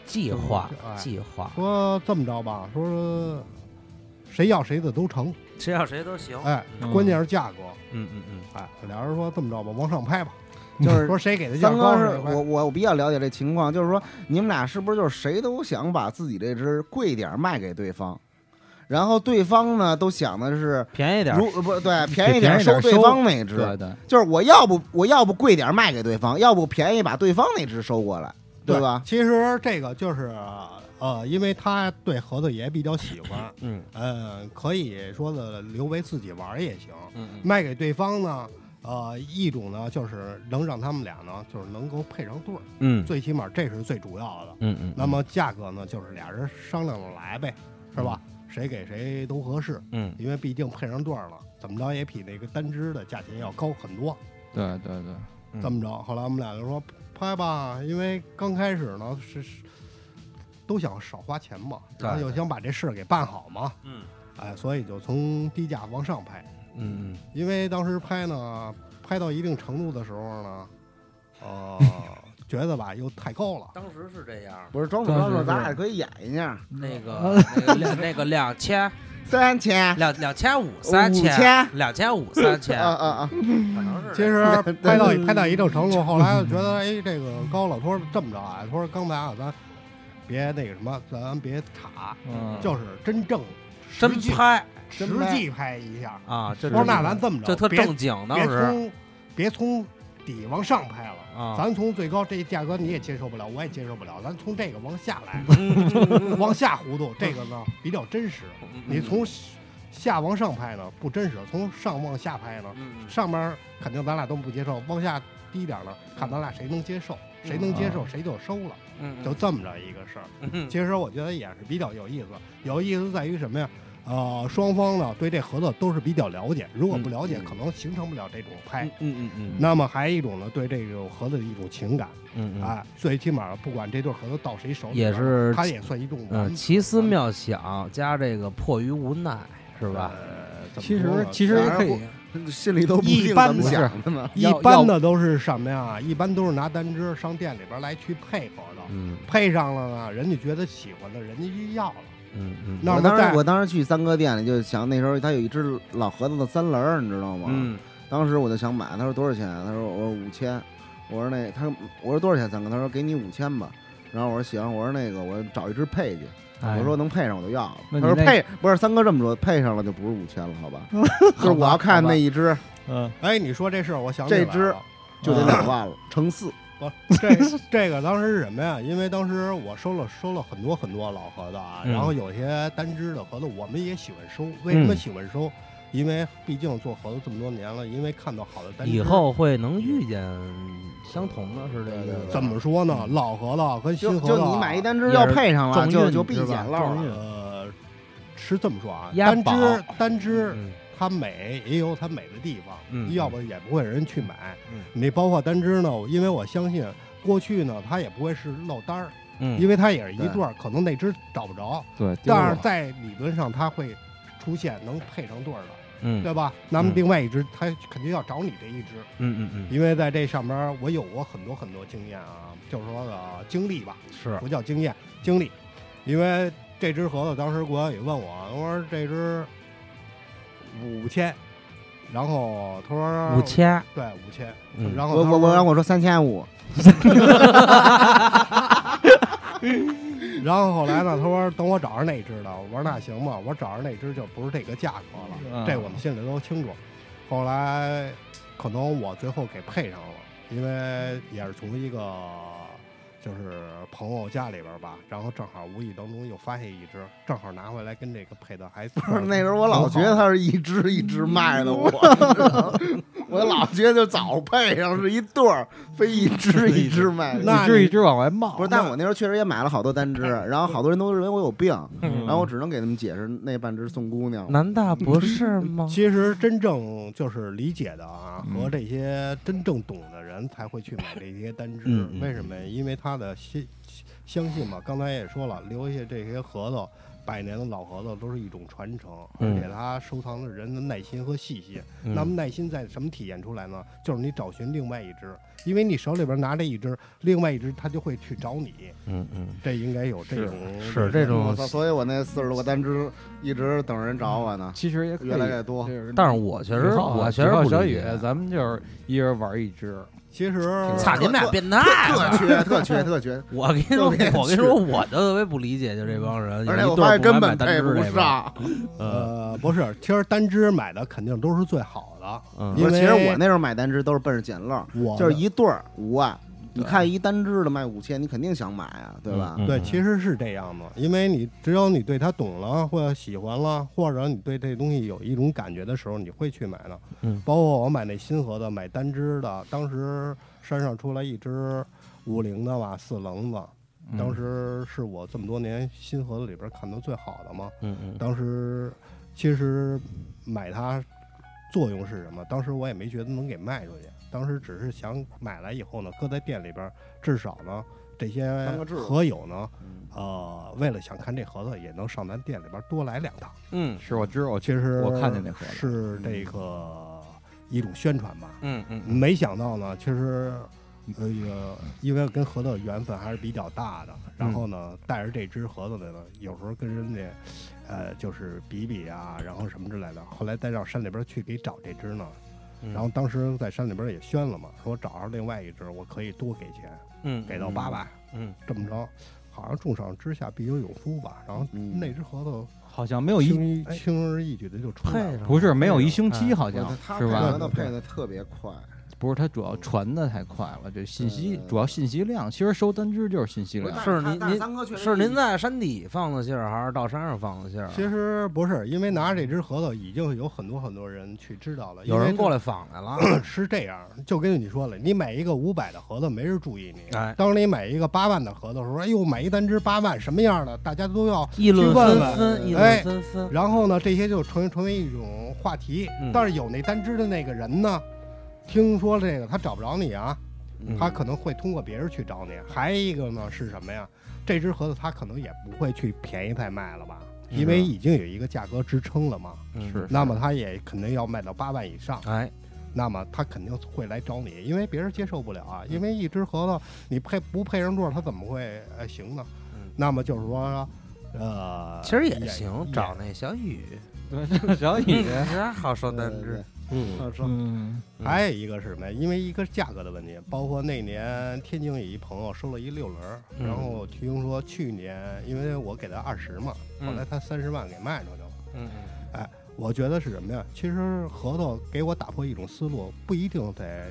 计划哎。计划，说这么着吧，说谁要谁的都成，谁要谁都行，哎，嗯。关键是价格，嗯嗯嗯，哎，俩人说这么着吧，往上拍吧，就是 说谁给的价三哥是高谁拍我我我比较了解这情况，就是说你们俩是不是就是谁都想把自己这只贵点儿卖给对方，然后对方呢都想的是便宜点儿，如不对便宜点儿便宜点儿收收。对方那只，对对，就是我要不我要不贵点儿卖给对方，要不便宜把对方那只收过来，对吧？其实这个就是呃，因为他对盒子也比较喜欢，嗯呃，可以说的留为自己玩也行，嗯嗯卖给对方呢。呃，一种呢，就是能让他们俩呢，就是能够配上对儿，嗯最起码这是最主要的。嗯嗯，那么价格呢，就是俩人商量着来呗，是吧？谁给谁都合适，嗯因为毕竟配上对儿了，怎么着也比那个单只的价钱要高很多。对对对，嗯这么着，后来我们俩就说拍吧，因为刚开始呢是是都想少花钱嘛，然后又想把这事儿给办好嘛，嗯哎，所以就从低价往上拍。嗯因为当时拍呢，拍到一定程度的时候呢，呃，觉得吧又太高了。当时是这样。不是装不装作，当时是咱俩可以演一下，那个那个那个两千三千。两两千五三五千。千两千五三千，啊啊啊！可能是。其实拍到拍到一定程度，后来就觉得哎这个高了，他说这么着啊，他说刚才啊咱别那个什么，咱别卡，嗯，就是真正真实际拍。实际拍一下。啊，这我说那咱这么着，这特别正经，当别时从别从底往上拍了。啊，咱从最高这价格你也接受不了，我也接受不了，咱从这个往下来，嗯往下糊涂，这个呢比较真实。你从下往上拍呢不真实，从上往下拍呢，嗯上面肯定咱俩都不接受，往下低点呢，看咱俩谁能接受，谁能接受谁就收了，嗯。就这么着一个事儿。嗯。其实我觉得也是比较有意思，有意思在于什么呀？呃，双方呢对这合作都是比较了解，如果不了解，可能形成不了这种拍。嗯嗯嗯那么还有一种呢，对这种合作的一种情感，嗯嗯，哎，最起码不管这对合作到谁手里，也是他也算一种奇思妙想加这个迫于无奈，是吧？呃，其实其实也可以，心里都不一般定怎么不是想的呢。一般的都是什么呀？一般都是拿单支上店里边来去配合的，嗯配上了呢，人家觉得喜欢的，人家就要了。嗯嗯我当时我当时去三哥店里就想，那时候他有一只老盒子的三轮儿，你知道吗？嗯当时我就想买，他说多少钱？他说我说五千，我说那他我说多少钱三哥？他说给你五千吧。然后我说行，我说那个我找一只配去，哎我说能配上我就要了。他说配不是三哥这么说，配上了就不是五千了，好吧？就是我要看那一只嗯，哎，你说这事儿，我想起来这只就得两万了，乘四。不，这这个当时是什么呀？因为当时我收了收了很多很多老盒子啊，嗯然后有些单支的盒子我们也喜欢收。为什么嗯喜欢收？因为毕竟做盒子这么多年了，因为看到好的单支。以后会能遇见相同的，是这个怎么说呢？老盒子跟新就盒子啊，就你买一单支也是要配上了，就就必是吧捡漏重运了。呃，是这么说啊，单支单支嗯它美也有它美的地方，嗯要不也不会有人去买。嗯。你包括单只呢，因为我相信过去呢，它也不会是漏单儿，嗯，因为它也是一对对儿，可能那只找不着，对，但是在理论上它会出现能配成对儿的，嗯。对吧？那么嗯。另外一只它肯定要找你这一只，嗯嗯嗯。因为在这上边我有过很多很多经验啊，就是说的经历吧，是。不叫经验，经历。因为这只盒子当时国小也问我，我说这只五千，然后他说五，千，对五千，嗯。然后他我我我让我说三千五，然后后来呢，他说等我找着那只的，我说那行吧，我说找着那只就不是这个价格了，啊这我们心里都清楚。后来可能我最后给配上了，因为也是从一个就是朋友家里边吧，然后正好无意当中又发现一只，正好拿回来跟这个配的还不是那时候我老觉得它是一只一只卖的，我 我老觉得就早配上是一对儿，非一只一只卖的。一只一只往外冒不。是，但我那时候确实也买了好多单只，然后好多人都认为我有病，嗯然后我只能给他们解释那半只送姑娘。难道不是吗？其实真正就是理解的啊，嗯和这些真正懂的人才会去买这些单只。为什么呀？因为他的相相信嘛，刚才也说了，留下这些核桃，百年的老核桃都是一种传承，嗯而且它收藏的人的耐心和细心。嗯那么耐心在什么体现出来呢？就是你找寻另外一只，因为你手里边拿着一只，另外一只它就会去找你。嗯嗯，这应该有这种是这种！所以我那四十多个单只一直等人找我呢，其实也越来越多。但是我确实我确实以后小雨不理解，咱们就是一人玩一只，其实操你们俩变态！特缺，特缺，特缺。我跟你说，我跟你说，我就特别不理解，就这帮人，而且我发现根本买单配不上。呃，不是，其实单只买的肯定都是最好的，嗯，因为其实我那时候买单只都是奔着捡漏，就是一对儿五万。你看一单只的卖五千，你肯定想买啊，对吧？嗯对，其实是这样的，因为你只有你对它懂了，或者喜欢了，或者你对这东西有一种感觉的时候，你会去买的。嗯包括我买那新盒子，买单只的，当时山上出来一只五零的吧，四棱子，嗯当时是我这么多年新盒子里边看到最好的嘛。嗯嗯当时其实买它作用是什么？当时我也没觉得能给卖出去，当时只是想买来以后呢，搁在店里边儿，至少呢这些当个置盒友呢，嗯呃，为了想看这盒子，也能上咱店里边儿多来两趟。嗯是我知道，我其实我看见那盒子是这个一种宣传吧。嗯嗯没想到呢，其实。呃，因为跟盒子缘分还是比较大的，然后呢，带着这只盒子的呢，有时候跟人家，呃，就是比比啊，然后什么之类的。后来再让山里边去给找这只呢，嗯，然后当时在山里边也宣了嘛，说找着另外一只，我可以多给钱，嗯。给到八百，嗯。这么着。好像重赏之下必有勇夫吧，然后嗯那只核桃好像没有一轻而易举的就出来了。不是没有一星哎期，好像是吧？配合？的配的特别快，不是，它主要传的太快了，这信息主要信息量，其实收单只就是信息量。是您您是您在山底放的信儿，还是到山上放的信儿啊？其实不是，因为拿着这只核桃已经有很多很多人去知道了，有人过来。访来了，是这样，就跟你说了，你买一个五百的核桃，没人注意你。哎当你买一个八万的核桃的时候，哎呦，买一单只八万，什么样的，大家都要议论纷纷，议哎论纷纷。然后呢，这些就成成为一种话题。嗯但是有那单只的那个人呢，听说这个他找不着你啊，嗯。他可能会通过别人去找你。还一个呢是什么呀？这只盒子他可能也不会去便宜再卖了吧，因为已经有一个价格支撑了嘛。嗯。是那么他也肯定要卖到八万以上，哎，那么他肯定会来找你，因为别人接受不了啊。因为一只核桃你配不配上座，他怎么会呃行呢？嗯。那么就是说，呃，其实也也行，也找那小雨，对，小雨，这好说单只。嗯。好说还有一个是什么呀？因为一个价格的问题，包括那年天津有一朋友收了一六轮，嗯然后听说去年因为我给他二十嘛，嗯后来他三十万给卖出去了。嗯我觉得是什么呀？其实核桃给我打破一种思路，不一定得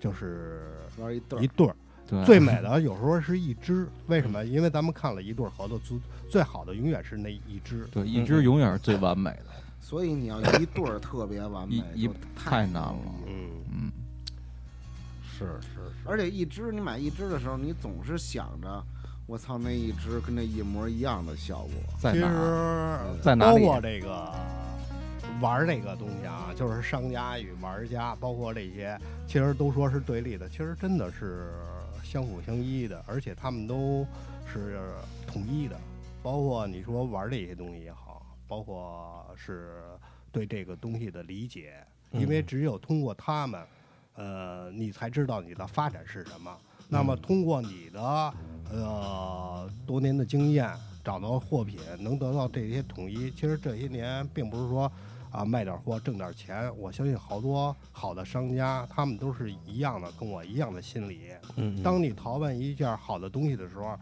就是玩一对儿，一对儿，对，最美的有时候是一只。为什么？因为咱们看了一对儿核桃，最最好的永远是那一只。对，一只永远是最完美的，所以你要一对儿特别完美一，太难了。嗯，嗯，是是是，而且一只你买一只的时候，你总是想着，我操，那一只跟那一模一样的效果。其在哪儿？实在哪里包括这个玩儿这个东西啊，就是商家与玩家，包括这些，其实都说是对立的，其实真的是相辅相依的，而且他们都是统一的。包括你说玩这些东西也好，包括是对这个东西的理解，因为嗯只有通过他们，呃，你才知道你的发展是什么。那么通过你的呃多年的经验，找到货品，能得到这些统一。其实这些年并不是说啊卖点货挣点钱，我相信好多好的商家，他们都是一样的，跟我一样的心理。嗯当你淘办一件好的东西的时候，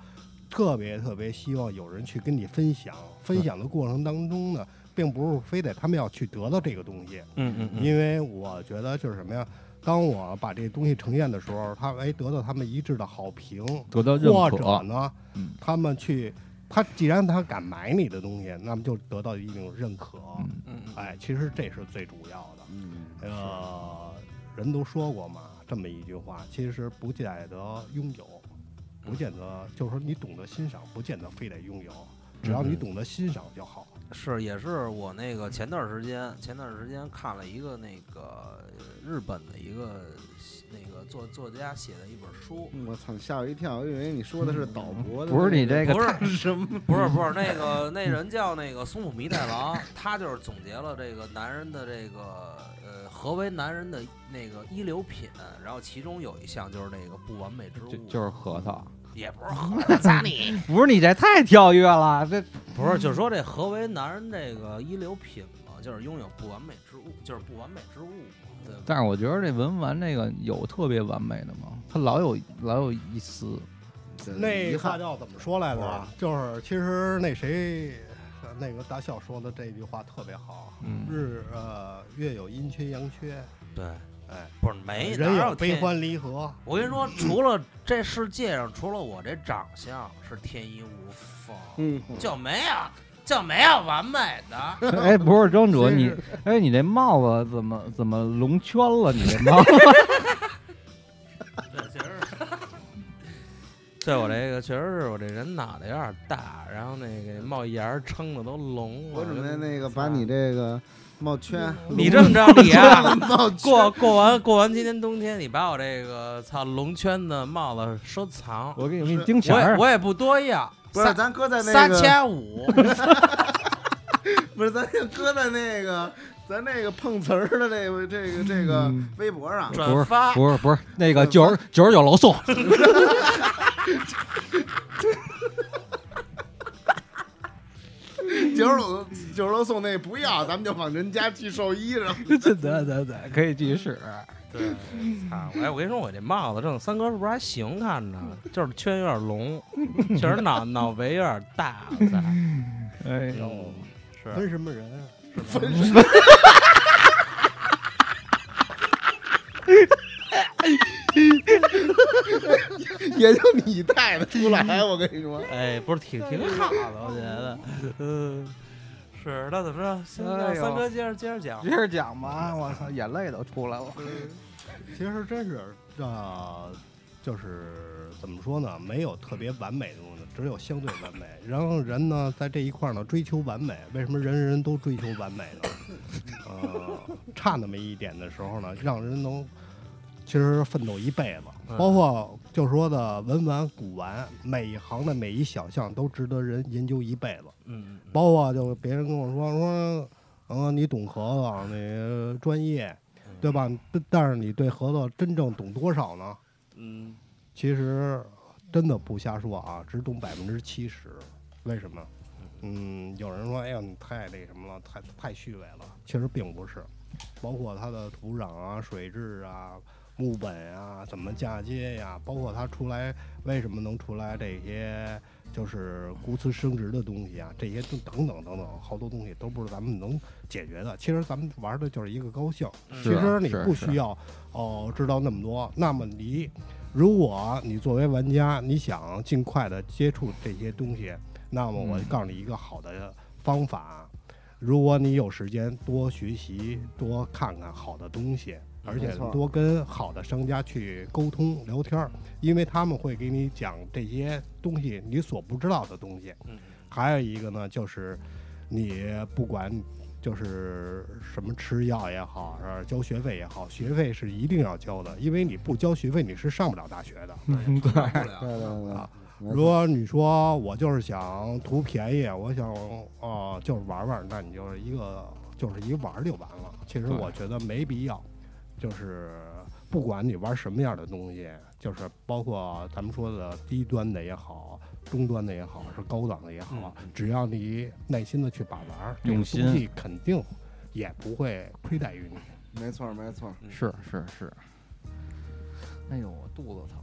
特别特别希望有人去跟你分享。分享的过程当中呢，并不是非得他们要去得到这个东西，嗯嗯嗯，因为我觉得就是什么呀？当我把这东西呈现的时候，他哎得到他们一致的好评，得到认或者，呢，嗯他们去，他既然他敢买你的东西，那么就得到一定认可。嗯哎，其实这是最主要的。嗯，呃，人都说过嘛，这么一句话，其实不见得拥有，不见得就是说你懂得欣赏，不见得非得拥有，只要你嗯懂得欣赏就好。是，也是我那个前段时间，前段时间看了一个那个呃日本的一个作作家写的一本书，我操，吓我一跳，我以为你说的是岛博的那个，不是你这个不是什么？不是不是那个那人叫那个松浦弥太郎，他就是总结了这个男人的这个呃何为男人的那个一流品，然后其中有一项就是那个不完美之物，就就是核桃，也不是 核桃砸你，不是你这太跳跃了，这不是就是说这 何为男人这个一流品嘛，就是拥有不完美之物，就是不完美之物嘛，对吧？但是我觉得这文玩这个有特别完美的吗？它老有老有一丝，那遗憾，话叫怎么说来着啊？就是其实那谁，呃那个大笑说的这句话特别好。嗯日呃，月有阴缺阳缺，对，哎，不是没人有悲欢离合。我跟你说，除了这世界上，除了我这长相是天衣无缝，嗯，就没有就没有完美的。哎，不是庄主，你哎，你这帽子怎么怎么龙圈了？你这帽子，对，确实是。对我这个确实是我这人脑袋有点大，然后那个帽檐儿撑的都隆了。我准备那个把你这个帽圈，你这么着，你啊，过过完过完今年冬天，你把我这个操龙圈的帽子收藏，我给你给你钉钱儿，我也我也不多要，不是咱搁在那个三个，千五。不是咱就搁在那个咱那个碰瓷儿的这个这个这个嗯微博上，不是转发不是不是那个九十九十九楼送，九十楼九十楼送那不要，咱们就往人家寄寿衣上。对对对，可以继续使。对，啊！哎，我跟你说，我这帽子正三哥是不是还行？看着就是圈有点隆，确实脑脑围有点大。哎呦，嗯，是 分什么人？也就你带的出来，我跟你说。哎，不是挺挺好的，我觉得。嗯，是。那怎么着？行，哎呦那三哥接着接着讲接。着讲吧，我操，眼泪都出来了。其实真是呃，就是怎么说呢？没有特别完美的东西，只有相对完美。然后人呢，在这一块呢，追求完美。为什么人人都追求完美呢？呃，差那么一点的时候呢，让人能其实奋斗一辈子。嗯包括就说的文玩、古玩，每一行的每一小项都值得人研究一辈子。嗯，包括就别人跟我说说，嗯，你懂核子，你专业，对吧？但但是你对核子真正懂多少呢？嗯其实真的不瞎说啊，只懂百分之七十。为什么？嗯，有人说，哎呀，你太那什么了，太太虚伪了。其实并不是，包括它的土壤啊、水质啊、木本啊、怎么嫁接呀，包括它出来为什么能出来这些就是骨刺生殖的东西啊，这些都等等等等，好多东西都不是咱们能解决的。其实咱们玩的就是一个高兴。其实你不需要哦知道那么多。那么你，如果你作为玩家，你想尽快的接触这些东西，那么我嗯告诉你一个好的方法。如果你有时间，多学习，多看看好的东西，而且多跟好的商家去沟通聊天儿，因为他们会给你讲这些东西你所不知道的东西。嗯还有一个呢，就是你不管就是什么吃药也好，是交学费也好，学费是一定要交的，因为你不交学费你是上不了大学的。嗯，对，对对对啊，如果你说我就是想图便宜，我想哦、就是玩玩，那你就是一个就是一玩儿就完了。其实我觉得没必要，就是不管你玩什么样的东西，就是包括咱们说的低端的也好，中端的也好，是高档的也好，嗯只要你耐心的去把玩，这个用心东西肯定也不会亏待于你。没错没错。是是是。哎呦，我肚子疼。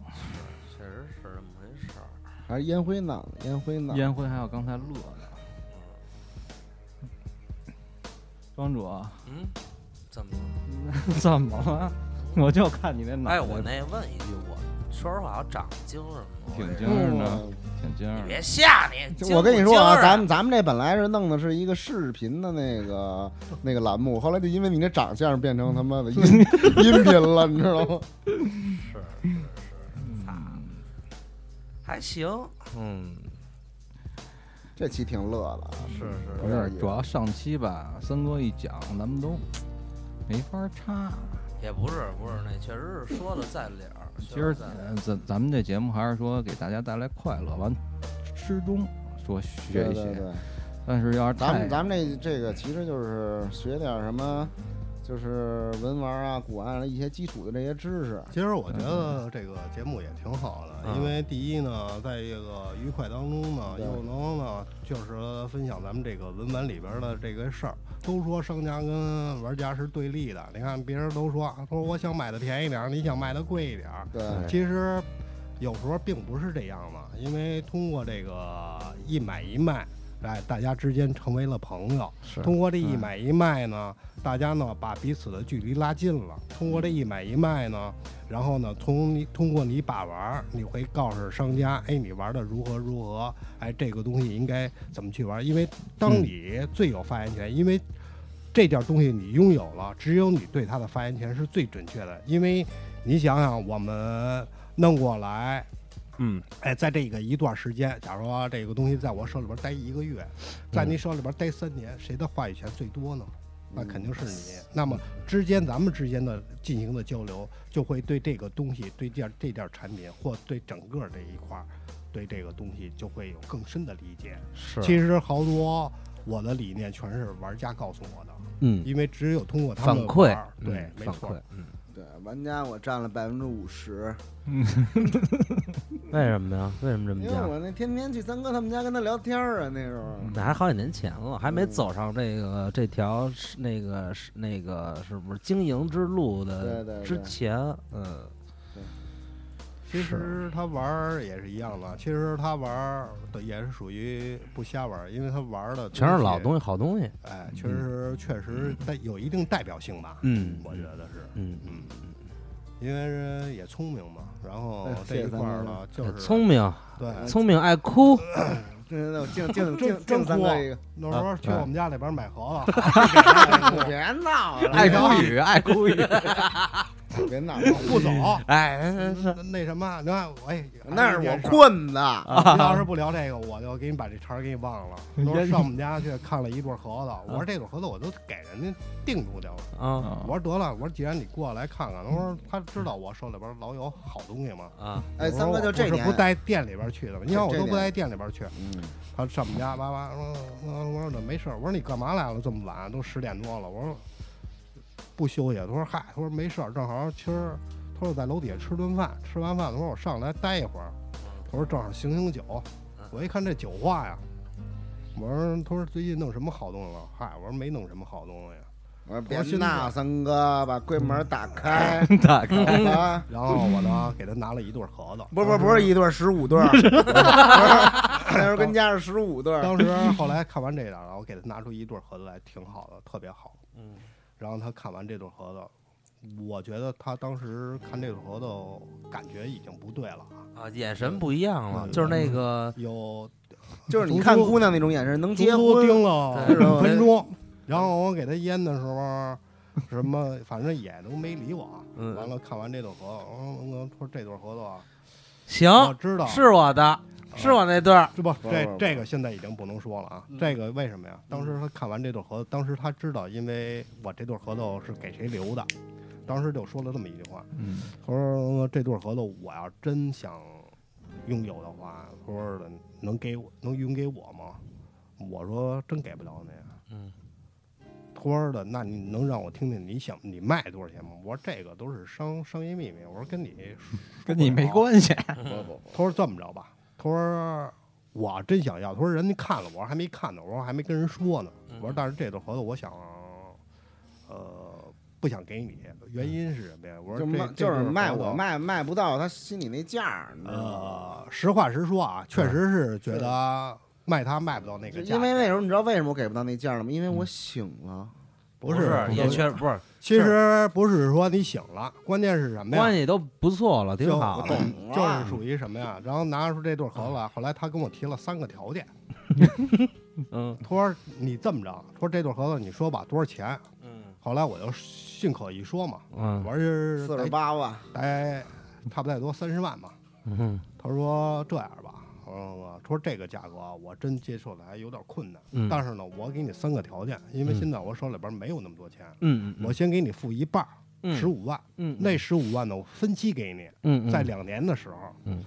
确实是这么回事儿。还是烟灰呢，烟灰呢。烟灰还有刚才乐呢。庄主，嗯，怎么了？怎么了？我就看你那脑袋，哎，我那问一句，我说实话，我长得精神吗？挺精神的，嗯挺精神的。别吓你！我跟你说啊，咱们咱们这本来是弄的是一个视频的那个那个栏目，后来就因为你那长相变成他妈的音 音频了，你知道吗？是是是，操，还行，嗯，这期挺乐的啊，是是不是，有点主要上期吧，森哥一讲，咱们都没法插。也不是不是，那确实是说的在理儿。其实在理儿呃咱咱们这节目还是说给大家带来快乐，完之中说学一学。对对对，但是要是咱们咱们这这个其实就是学点什么，就是文玩啊、古玩啊一些基础的这些知识。其实我觉得这个节目也挺好的，嗯因为第一呢，在这个愉快当中呢，对又能呢，就是分享咱们这个文玩里边的这个事儿。都说商家跟玩家是对立的，你看别人都说说我想买的便宜点儿，你想卖的贵一点儿。对，其实有时候并不是这样的，因为通过这个一买一卖，哎，大家之间成为了朋友。是通过这一嗯买一卖呢，大家呢把彼此的距离拉近了。通过这一买一卖呢，然后呢，从你通过你把玩儿，你会告诉商家，哎，你玩的如何如何，哎，这个东西应该怎么去玩儿。因为当嗯你最有发言权，因为这件东西你拥有了，只有你对它的发言权是最准确的。因为你想想，我们弄过来。嗯，哎，在这个一段时间，假如说这个东西在我手里边待一个月，在你手里边待三年，谁的话语权最多呢？那肯定是你。那么之间咱们之间的进行的交流，就会对这个东西、对件这件产品或对整个这一块儿，对这个东西就会有更深的理解。是其实好多我的理念全是玩家告诉我的，嗯，因为只有通过他们对，嗯没错馈，，嗯，对，玩家我占了百分之五十，为什么呀？为什么这么因为讲？我那天天去三哥他们家跟他聊天儿啊，那时候。那还好几年前了，还没走上这个这条是那个是那个是不是经营之路对的对对之前？嗯，其实他玩儿也是一样的，其实他玩儿的也是属于不瞎玩儿，因为他玩儿的全是老，东西，好东西。哎，确实确实带有一定代表性吧，嗯。我觉得是，嗯，嗯，因为人也聪明嘛，然后哎这一块儿呢就是聪明，对，聪明爱哭。对对对，我敬敬敬真敬三哥一个，那时候去我们家里边买核桃，别闹了，爱哭雨，爱哭语。别闹，不走，哎，是那那什么，你看，哎，那是我困。困的。你要是不聊这个，我就给你把这茬给你忘了。上我们家去看了一对核桃，我说这对核桃我都给人家定出去了。啊我说得了，我说既然你过来看看，他说他知道我手里边老有好东西嘛。啊，哎，我说三哥就这年不是不带店里边去的吗？你看我都不带店里边去，嗯，他上我们家叭叭，我我我说那没事儿，我说你干嘛来了这么晚，都十点多了，我说不休息，他说嗨，他说没事儿，正好今儿他说在楼底下吃顿饭，吃完饭他说我上来待一会儿，他说正好醒醒酒，我一看这酒话呀，我说他说最近弄什么好东西了？嗨，我说没弄什么好东西。我说别我现在闹，三哥，把柜门打开，打开，啊！然后我呢给他拿了一对盒子，不不不是一对儿十五对 那时候跟家是十五对儿。当时后来看完这点儿，然后给他拿出一对盒子来，挺好的，特别好。嗯，然后他看完这对核桃，我觉得他当时看这对核桃，感觉已经不对了啊，啊，眼神不一样了，嗯就是那个有就是你看姑娘那种眼神，能结婚。盯了对五分钟。然后我给他腌的时候，什么反正也都没理我。嗯完了看完这对核桃，我说这对核桃啊，行，我知道是我的，是我那对儿。这不这不不这个现在已经不能说了啊。嗯这个为什么呀？当时他看完这对核桃，当时他知道，因为我这对核桃是给谁留的，当时就说了这么一句话，嗯，他说这对核桃我要真想拥有的话，他说的能给我能匀给我吗？我说真给不了你。嗯，托儿的，那你能让我听听你想你卖多少钱吗？我说这个都是商商业秘密，我说跟你跟你没系。关系。他说这么着吧，他说我真想要，他说人家看了，我说还没看呢，我说还没跟人说呢，我说但是这对合同我想，呃，不想给你，原因是什么呀？我说这就是卖我。卖卖不到他心里那价儿，你知道吗？呃，实话实说啊，确实是觉得卖他卖不到那个价，因为那时候你知道为什么我给不到那价儿了吗？因为我醒了。不是也确实不是，其实不是说你醒了，关键是什么呀？关系都不错了，挺就好的。就是属于什么呀？然后拿出这对盒子来，后来他跟我提了三个条件，嗯他说你这么着，他说这对盒子你说吧多少钱？嗯后来我就信口一说嘛，嗯我说是四十八万，哎差不太多三十万嘛。嗯他说这样吧，我说这个价格啊我真接受的还有点困难，嗯。但是呢，我给你三个条件，因为嗯。现在我手里边没有那么多钱，嗯我先给你付一半十五万，嗯那十五万呢我分期给你，嗯在两年的时候，嗯。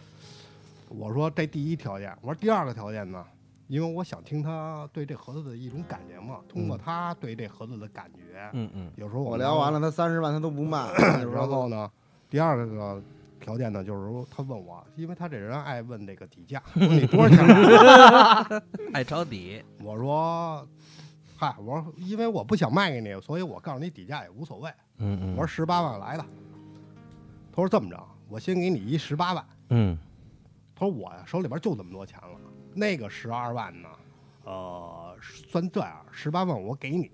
我说这第一条件，我说第二个条件呢，因为我想听他对这盒子的一种感觉嘛，通过他对这盒子的感觉，嗯嗯。有时候我聊完了，他三十万他都不卖。然后呢，第二个条件呢，就是说他问我，因为他这人爱问这个底价，问你多少钱买？爱抄底。我说，嗨，我说因为我不想卖给你，所以我告诉你底价也无所谓。嗯嗯我说十八万来的，他说这么着，我先给你一十八万。嗯他说我呀手里边就这么多钱了，那个十二万呢，呃，算这样，十八万我给你，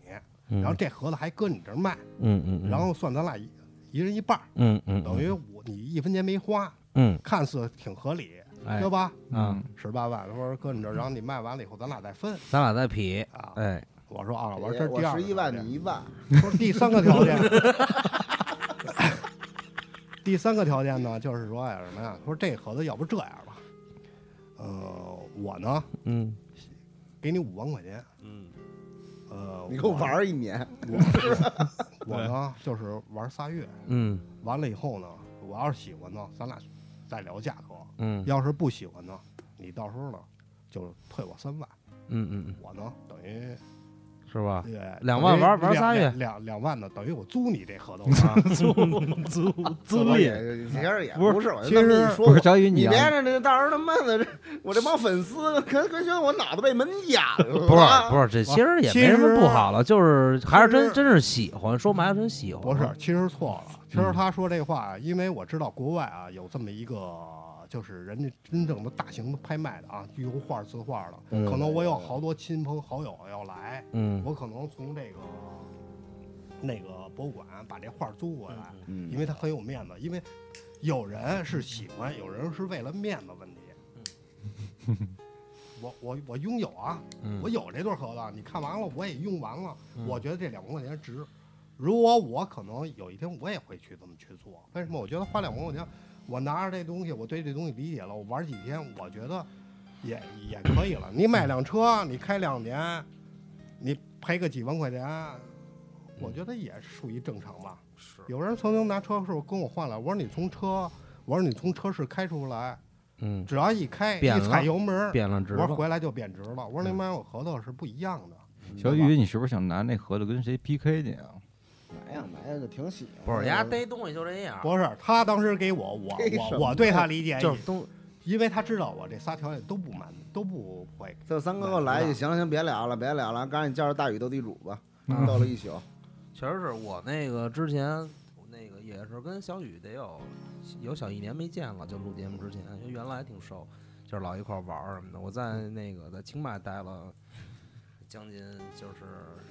嗯，然后这盒子还搁你这儿卖，嗯嗯，然后算咱俩一一人一半，嗯嗯等于我你一分钱没花，嗯看似挺合理，哎对吧？嗯，十八万，他说搁你这，然后你卖完了以后咱俩再分咱俩再比。啊。哎，我说啊，我说这第二我十一万，你一万，他说第三个条件，第三个条件呢，就是说呀什么呀？说这盒子要不这样吧，呃，我呢嗯给你五万块钱，嗯呃，你给我玩儿一年。我呢就是玩仨月，嗯完了以后呢，我要是喜欢呢，咱俩再聊价格；嗯要是不喜欢呢，你到时候呢就退我三万，嗯嗯我呢等于是吧？对，两万玩玩仨月两两两万的，等于我租你这合同 啊，租租 租我赁，也其实也不是其实说，不是小雨你你啊，别让这到时候他妈的，这我这帮粉丝可可觉得我脑子被门压了。不是不是，这其实也没什么不好了，就是还是真真是喜欢，说白了真喜欢。不是，其实错了。其实嗯他说这话，因为我知道国外啊有这么一个，就是人家真正的大型的拍卖的啊，油画、字画的，嗯可能我有好多亲朋好友要来，嗯，我可能从这个那个博物馆把这画租过来，嗯因为他很有面子，因为有人是喜欢，有人是为了面子问题。我我我拥有啊，嗯我有这对合同，你看完了我也用完了，嗯我觉得这两万块钱值。如果我可能有一天我也会去这么去做，为什么？我觉得花两万块钱，我拿着这东西，我对这东西理解了，我玩几天，我觉得也也可以了。你买辆车，你开两年，你赔个几万块钱，我觉得也属于正常吧。是，有人曾经拿车时候跟我换了，我说你从车，我说你从车市开出来，嗯，只要一开一踩油门儿，变了值了。我说回来就贬值了。我说那买我合同是不一样的。小雨，你是不是想拿那合同跟谁 PK 去啊？买呀买呀，就挺喜欢。不是，丫逮东西就这样，不是他当时给我，我我我对他理解，就是都因为他知道我这仨条件都不满，都不会。这三哥给我来一句，行了行，别聊了，别聊了，赶紧叫着大宇斗地主吧，嗯斗了一宿。确实是我那个之前那个也是跟小雨得有有小一年没见了，就录节目之前，因为原来挺熟，就是老一块儿玩儿什么的。我在那个在清迈待了将近就是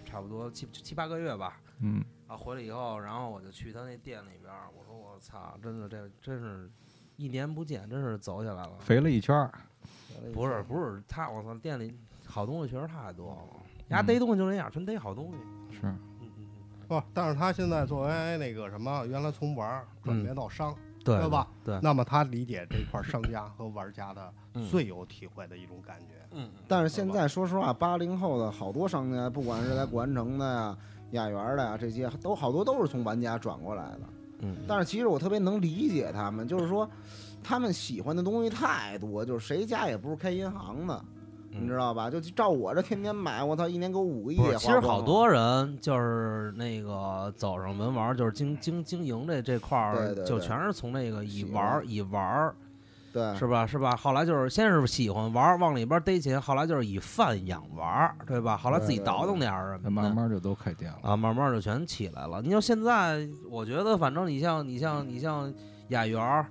差不多七七八个月吧。嗯，啊，回来以后，然后我就去他那店里边儿，我说我操，真的这真是一年不见，真是走起来了。肥了一圈儿，不是不是他，我操，店里好东西确实太多了。丫嗯逮东西就那样，纯逮好东西。是嗯嗯嗯，不，但是他现在作为那个什么，原来从玩儿转嗯变到商，对对吧？对，那么他理解这块商家和玩家的嗯最有体会的一种感觉。嗯，但是现在说实话，八零后的好多商家，不管是在古玩城的呀、雅园的呀，这些都好多都是从玩家转过来的。嗯，但是其实我特别能理解他们，就是说他们喜欢的东西太多，就是谁家也不是开银行的，嗯你知道吧？就照我这天天买，我操，一年给我五个亿其实好多人就是那个走上文玩，就是经经经营这这块儿，就全是从那个以玩儿以玩儿对是吧是吧？后来就是先是喜欢玩儿，往里边逮钱，后来就是以贩养玩儿，对吧？后来自己倒腾点儿什么的。慢慢就都开店了。啊，慢慢就全起来了。你就现在，我觉得反正你像你像你像雅园儿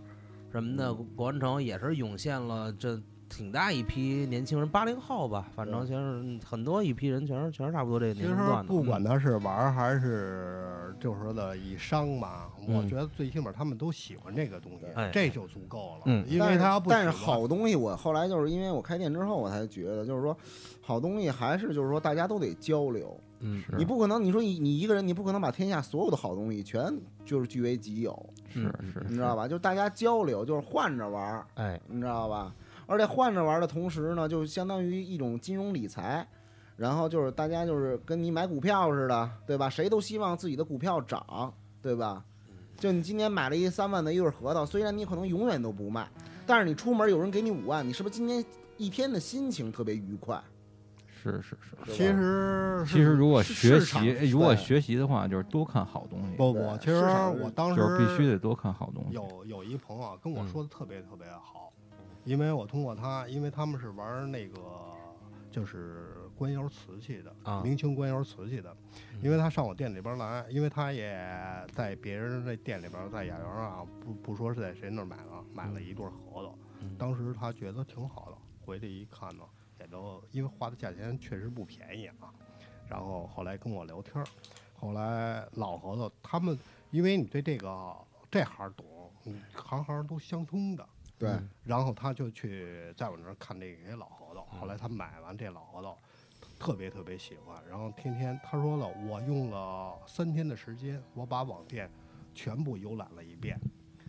什么的，国安城也是涌现了这挺大一批年轻人，八零后吧，反正全是很多一批人，全是全是差不多这个年龄段的。不管他是玩儿还是就是说的以商嘛，我嗯觉得最起码他们都喜欢这个东西哎，这就足够了。嗯因但是为他要不但是好东西，我后来就是因为我开店之后，我才觉得，就是说，好东西还是就是说大家都得交流。嗯，你不可能，你说你你一个人，你不可能把天下所有的好东西全就是据为己有，是是，你知道吧？就是大家交流，就是换着玩儿，哎，你知道吧？而且换着玩儿的同时呢，就相当于一种金融理财。然后就是大家就是跟你买股票似的，对吧？谁都希望自己的股票涨，对吧？就你今年买了一三万的一对核桃，虽然你可能永远都不卖，但是你出门有人给你五万，你是不是今天一天的心情特别愉快？是是是。其实其实如果学习，如果学习的话，就是多看好东西，不不，其实我当时就是必须得多看好东西。有有一朋友跟我嗯说的特别特别好，因为我通过他，因为他们是玩那个就是官窑瓷器的，啊明清官窑瓷器的，因为他上我店里边来，因为他也在别人那店里边，在雅园啊，不不说是在谁那儿买了，买了一对核桃，嗯当时他觉得挺好的，回去一看呢，也都因为花的价钱确实不便宜啊，然后后来跟我聊天儿，后来老核桃他们，因为你对这个这行懂，你行行都相通的，对，然后他就去在我那儿看这些老核桃，嗯后来他买完这老核桃，特别特别喜欢，然后天天他说了，我用了三天的时间，我把网店全部游览了一遍，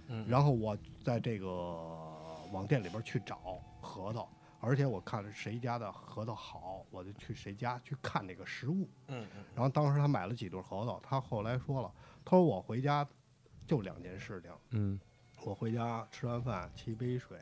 嗯。然后我在这个网店里边去找核桃，而且我看谁家的核桃好，我就去谁家去看那个实物。嗯嗯。然后当时他买了几对核桃，他后来说了，他说我回家就两件事情，嗯我回家吃完饭沏杯水，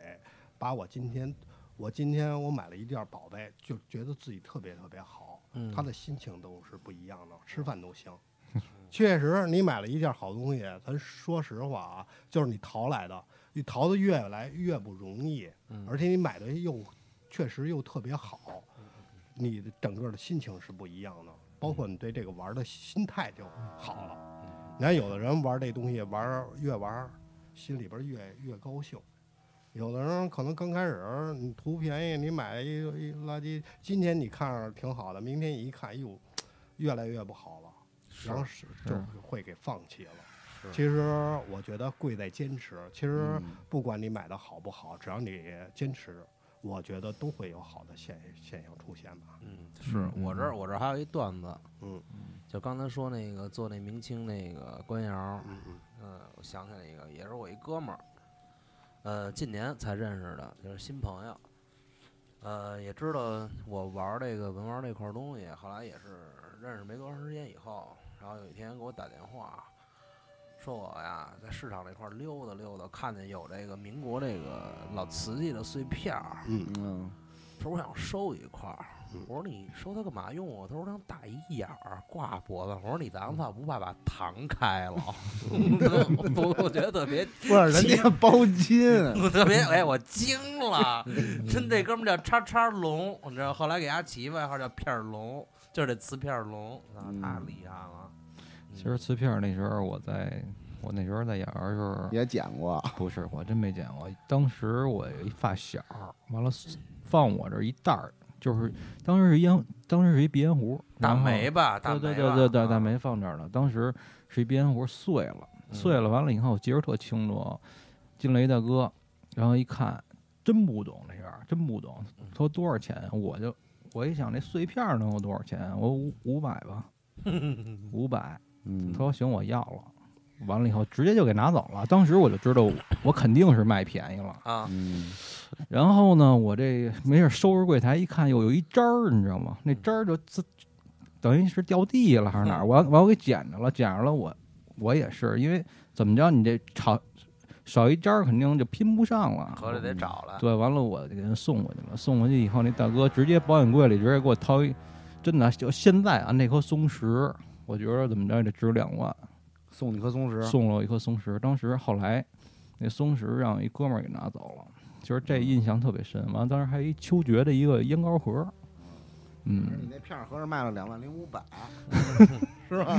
把我今天我今天我买了一件宝贝，就觉得自己特别特别好。嗯他的心情都是不一样的，吃饭都香。确实，你买了一件好东西，咱说实话啊，就是你淘来的，你淘的越来越不容易，嗯而且你买的又确实又特别好，你的整个的心情是不一样的，包括你对这个玩的心态就好了。你看，有的人玩这东西玩越玩儿，心里边儿越越高兴。有的人可能刚开始你图便宜，你买一一垃圾，今天你看着挺好的，明天一看，哟，越来越不好了，然后是。就会给放弃了。其实我觉得贵在坚持。其实不管你买的好不好，只要你坚持，我觉得都会有好的现现象出现吧。嗯，是。我这儿我这儿还有一段子，嗯。就刚才说那个做那明清那个官窑，嗯嗯嗯，我想起来一个，也是我一哥们儿，呃，近年才认识的，就是新朋友，呃，也知道我玩儿这个文玩这块儿东西，后来也是认识没多长时间以后，然后有一天给我打电话，说我呀在市场这块儿溜达溜达，看见有这个民国这个老瓷器的碎片儿，嗯。嗯，说我想收一块儿嗯，我说你收它干嘛用啊？他说我想打一眼儿挂脖子。我说你咱操不怕把膛开了？我我觉得特别不是人家包金，我特别哎，我惊了，真这哥们儿叫叉叉龙，你知道？后来给他起一外号叫片儿龙，就是这瓷片儿龙，啊嗯太厉害了。其实瓷片儿那时候我在我那时候在演儿的时候，也剪过，不是我真没剪过。当时我有一发小，完了放我这儿一袋儿，就是当时是烟，当时是一鼻烟壶，大然后梅吧，大对对对对对，大啊梅放这儿了。当时是一鼻烟壶碎了，嗯碎了完了以后，我记着特清楚，进来一大哥，然后一看，真不懂这样，真不懂。嗯他说多少钱？我就我一想，这碎片儿能有多少钱？我五五百吧，五百。嗯他说行，我要了。完了以后，直接就给拿走了。当时我就知道我，我肯定是卖便宜了。啊，嗯，然后呢，我这没事收拾柜台一看，又有一渣儿，你知道吗？那渣儿就自等于是掉地了还是哪儿？完完我给捡着了，捡着了我我也是，因为怎么着，你这少少一渣儿肯定就拼不上了。合着得找了。对，完了我就给人送过去了。送过去以后，那大哥直接保险柜里直接给我掏一，真的就现在啊，那颗松石，我觉得怎么着也得值两万。送你颗松石，送了我一颗松石。当时后来那松石让一哥们儿给拿走了，就是这印象特别深。完了，当时还有一秋爵的一个烟膏盒，嗯你嗯，那片儿合着卖了两万零五百，是吧？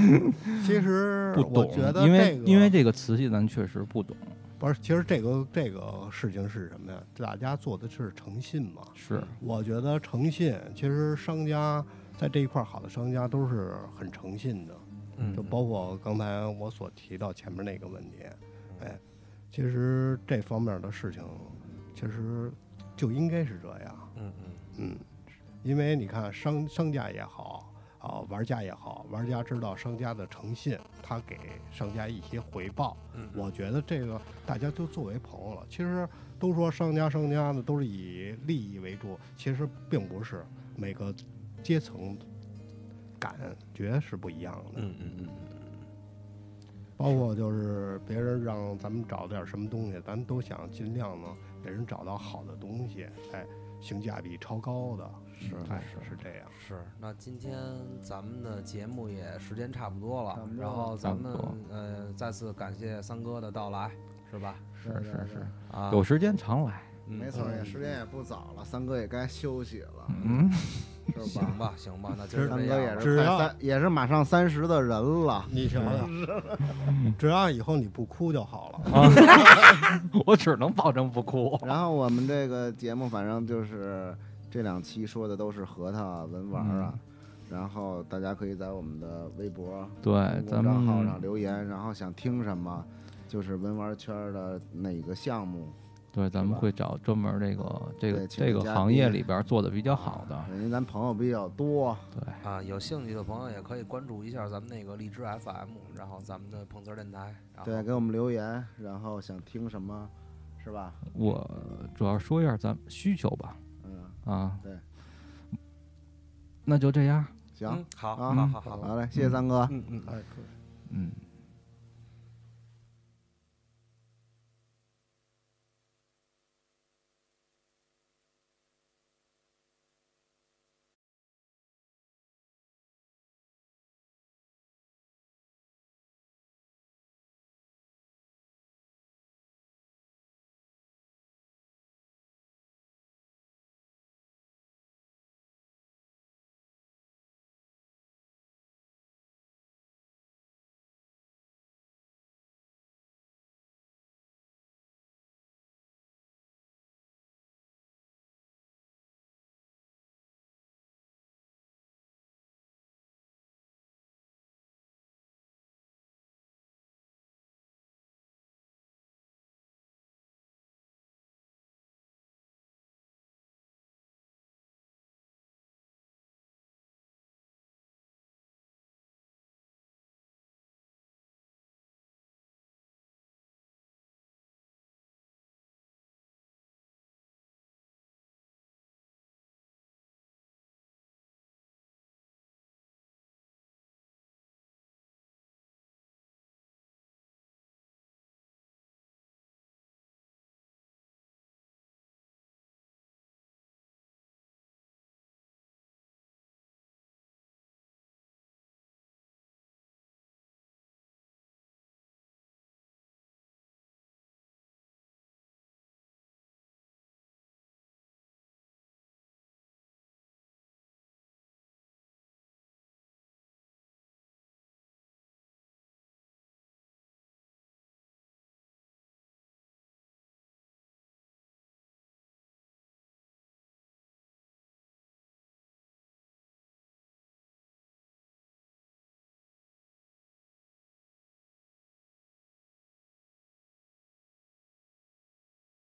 其实不懂觉，得因为这个因为这个瓷器咱确实不懂，不是，其实这个这个事情是什么呀？大家做的是诚信嘛。是我觉得诚信，其实商家在这一块儿好的商家都是很诚信的，嗯就包括刚才我所提到前面那个问题。哎，其实这方面的事情，其实就应该是这样。嗯嗯嗯，因为你看商商家也好啊，玩家也好，玩家知道商家的诚信，他给商家一些回报。嗯，我觉得这个大家就作为朋友了。其实都说商家商家呢都是以利益为主，其实并不是每个阶层感觉是不一样的。嗯嗯嗯包括就是别人让咱们找点什么东西，咱们都想尽量能给人找到好的东西，哎，性价比超高的，是哎是。这样。是。那今天咱们的节目也时间差不多了然后咱们呃再次感谢三哥的到来，是吧？是是是，啊，有时间常来，嗯没错，也时间也不早了，三哥也该休息了，嗯，是行吧？行吧，那今儿三这样吧哥也是快要三，也是马上三十的人了。你瞧瞧，只要以后你不哭就好了。我只能保证不哭。然后我们这个节目，反正就是这两期说的都是核桃文玩啊，然后大家可以在我们的微博对，咱众账号上们留言，然后想听什么，就是文玩圈的哪个项目，对咱们会找专门这个这个这个行业里边做的比较好的，因为咱朋友比较多，对，啊，有兴趣的朋友也可以关注一下咱们那个荔枝 FM，然后咱们的碰瓷儿电台，对，给我们留言，然后想听什么，是吧？我主要说一下咱们需求吧，嗯，啊，对，那就这样，行嗯，好，啊好好好，好嘞，谢谢三哥。嗯嗯。哎，可以嗯。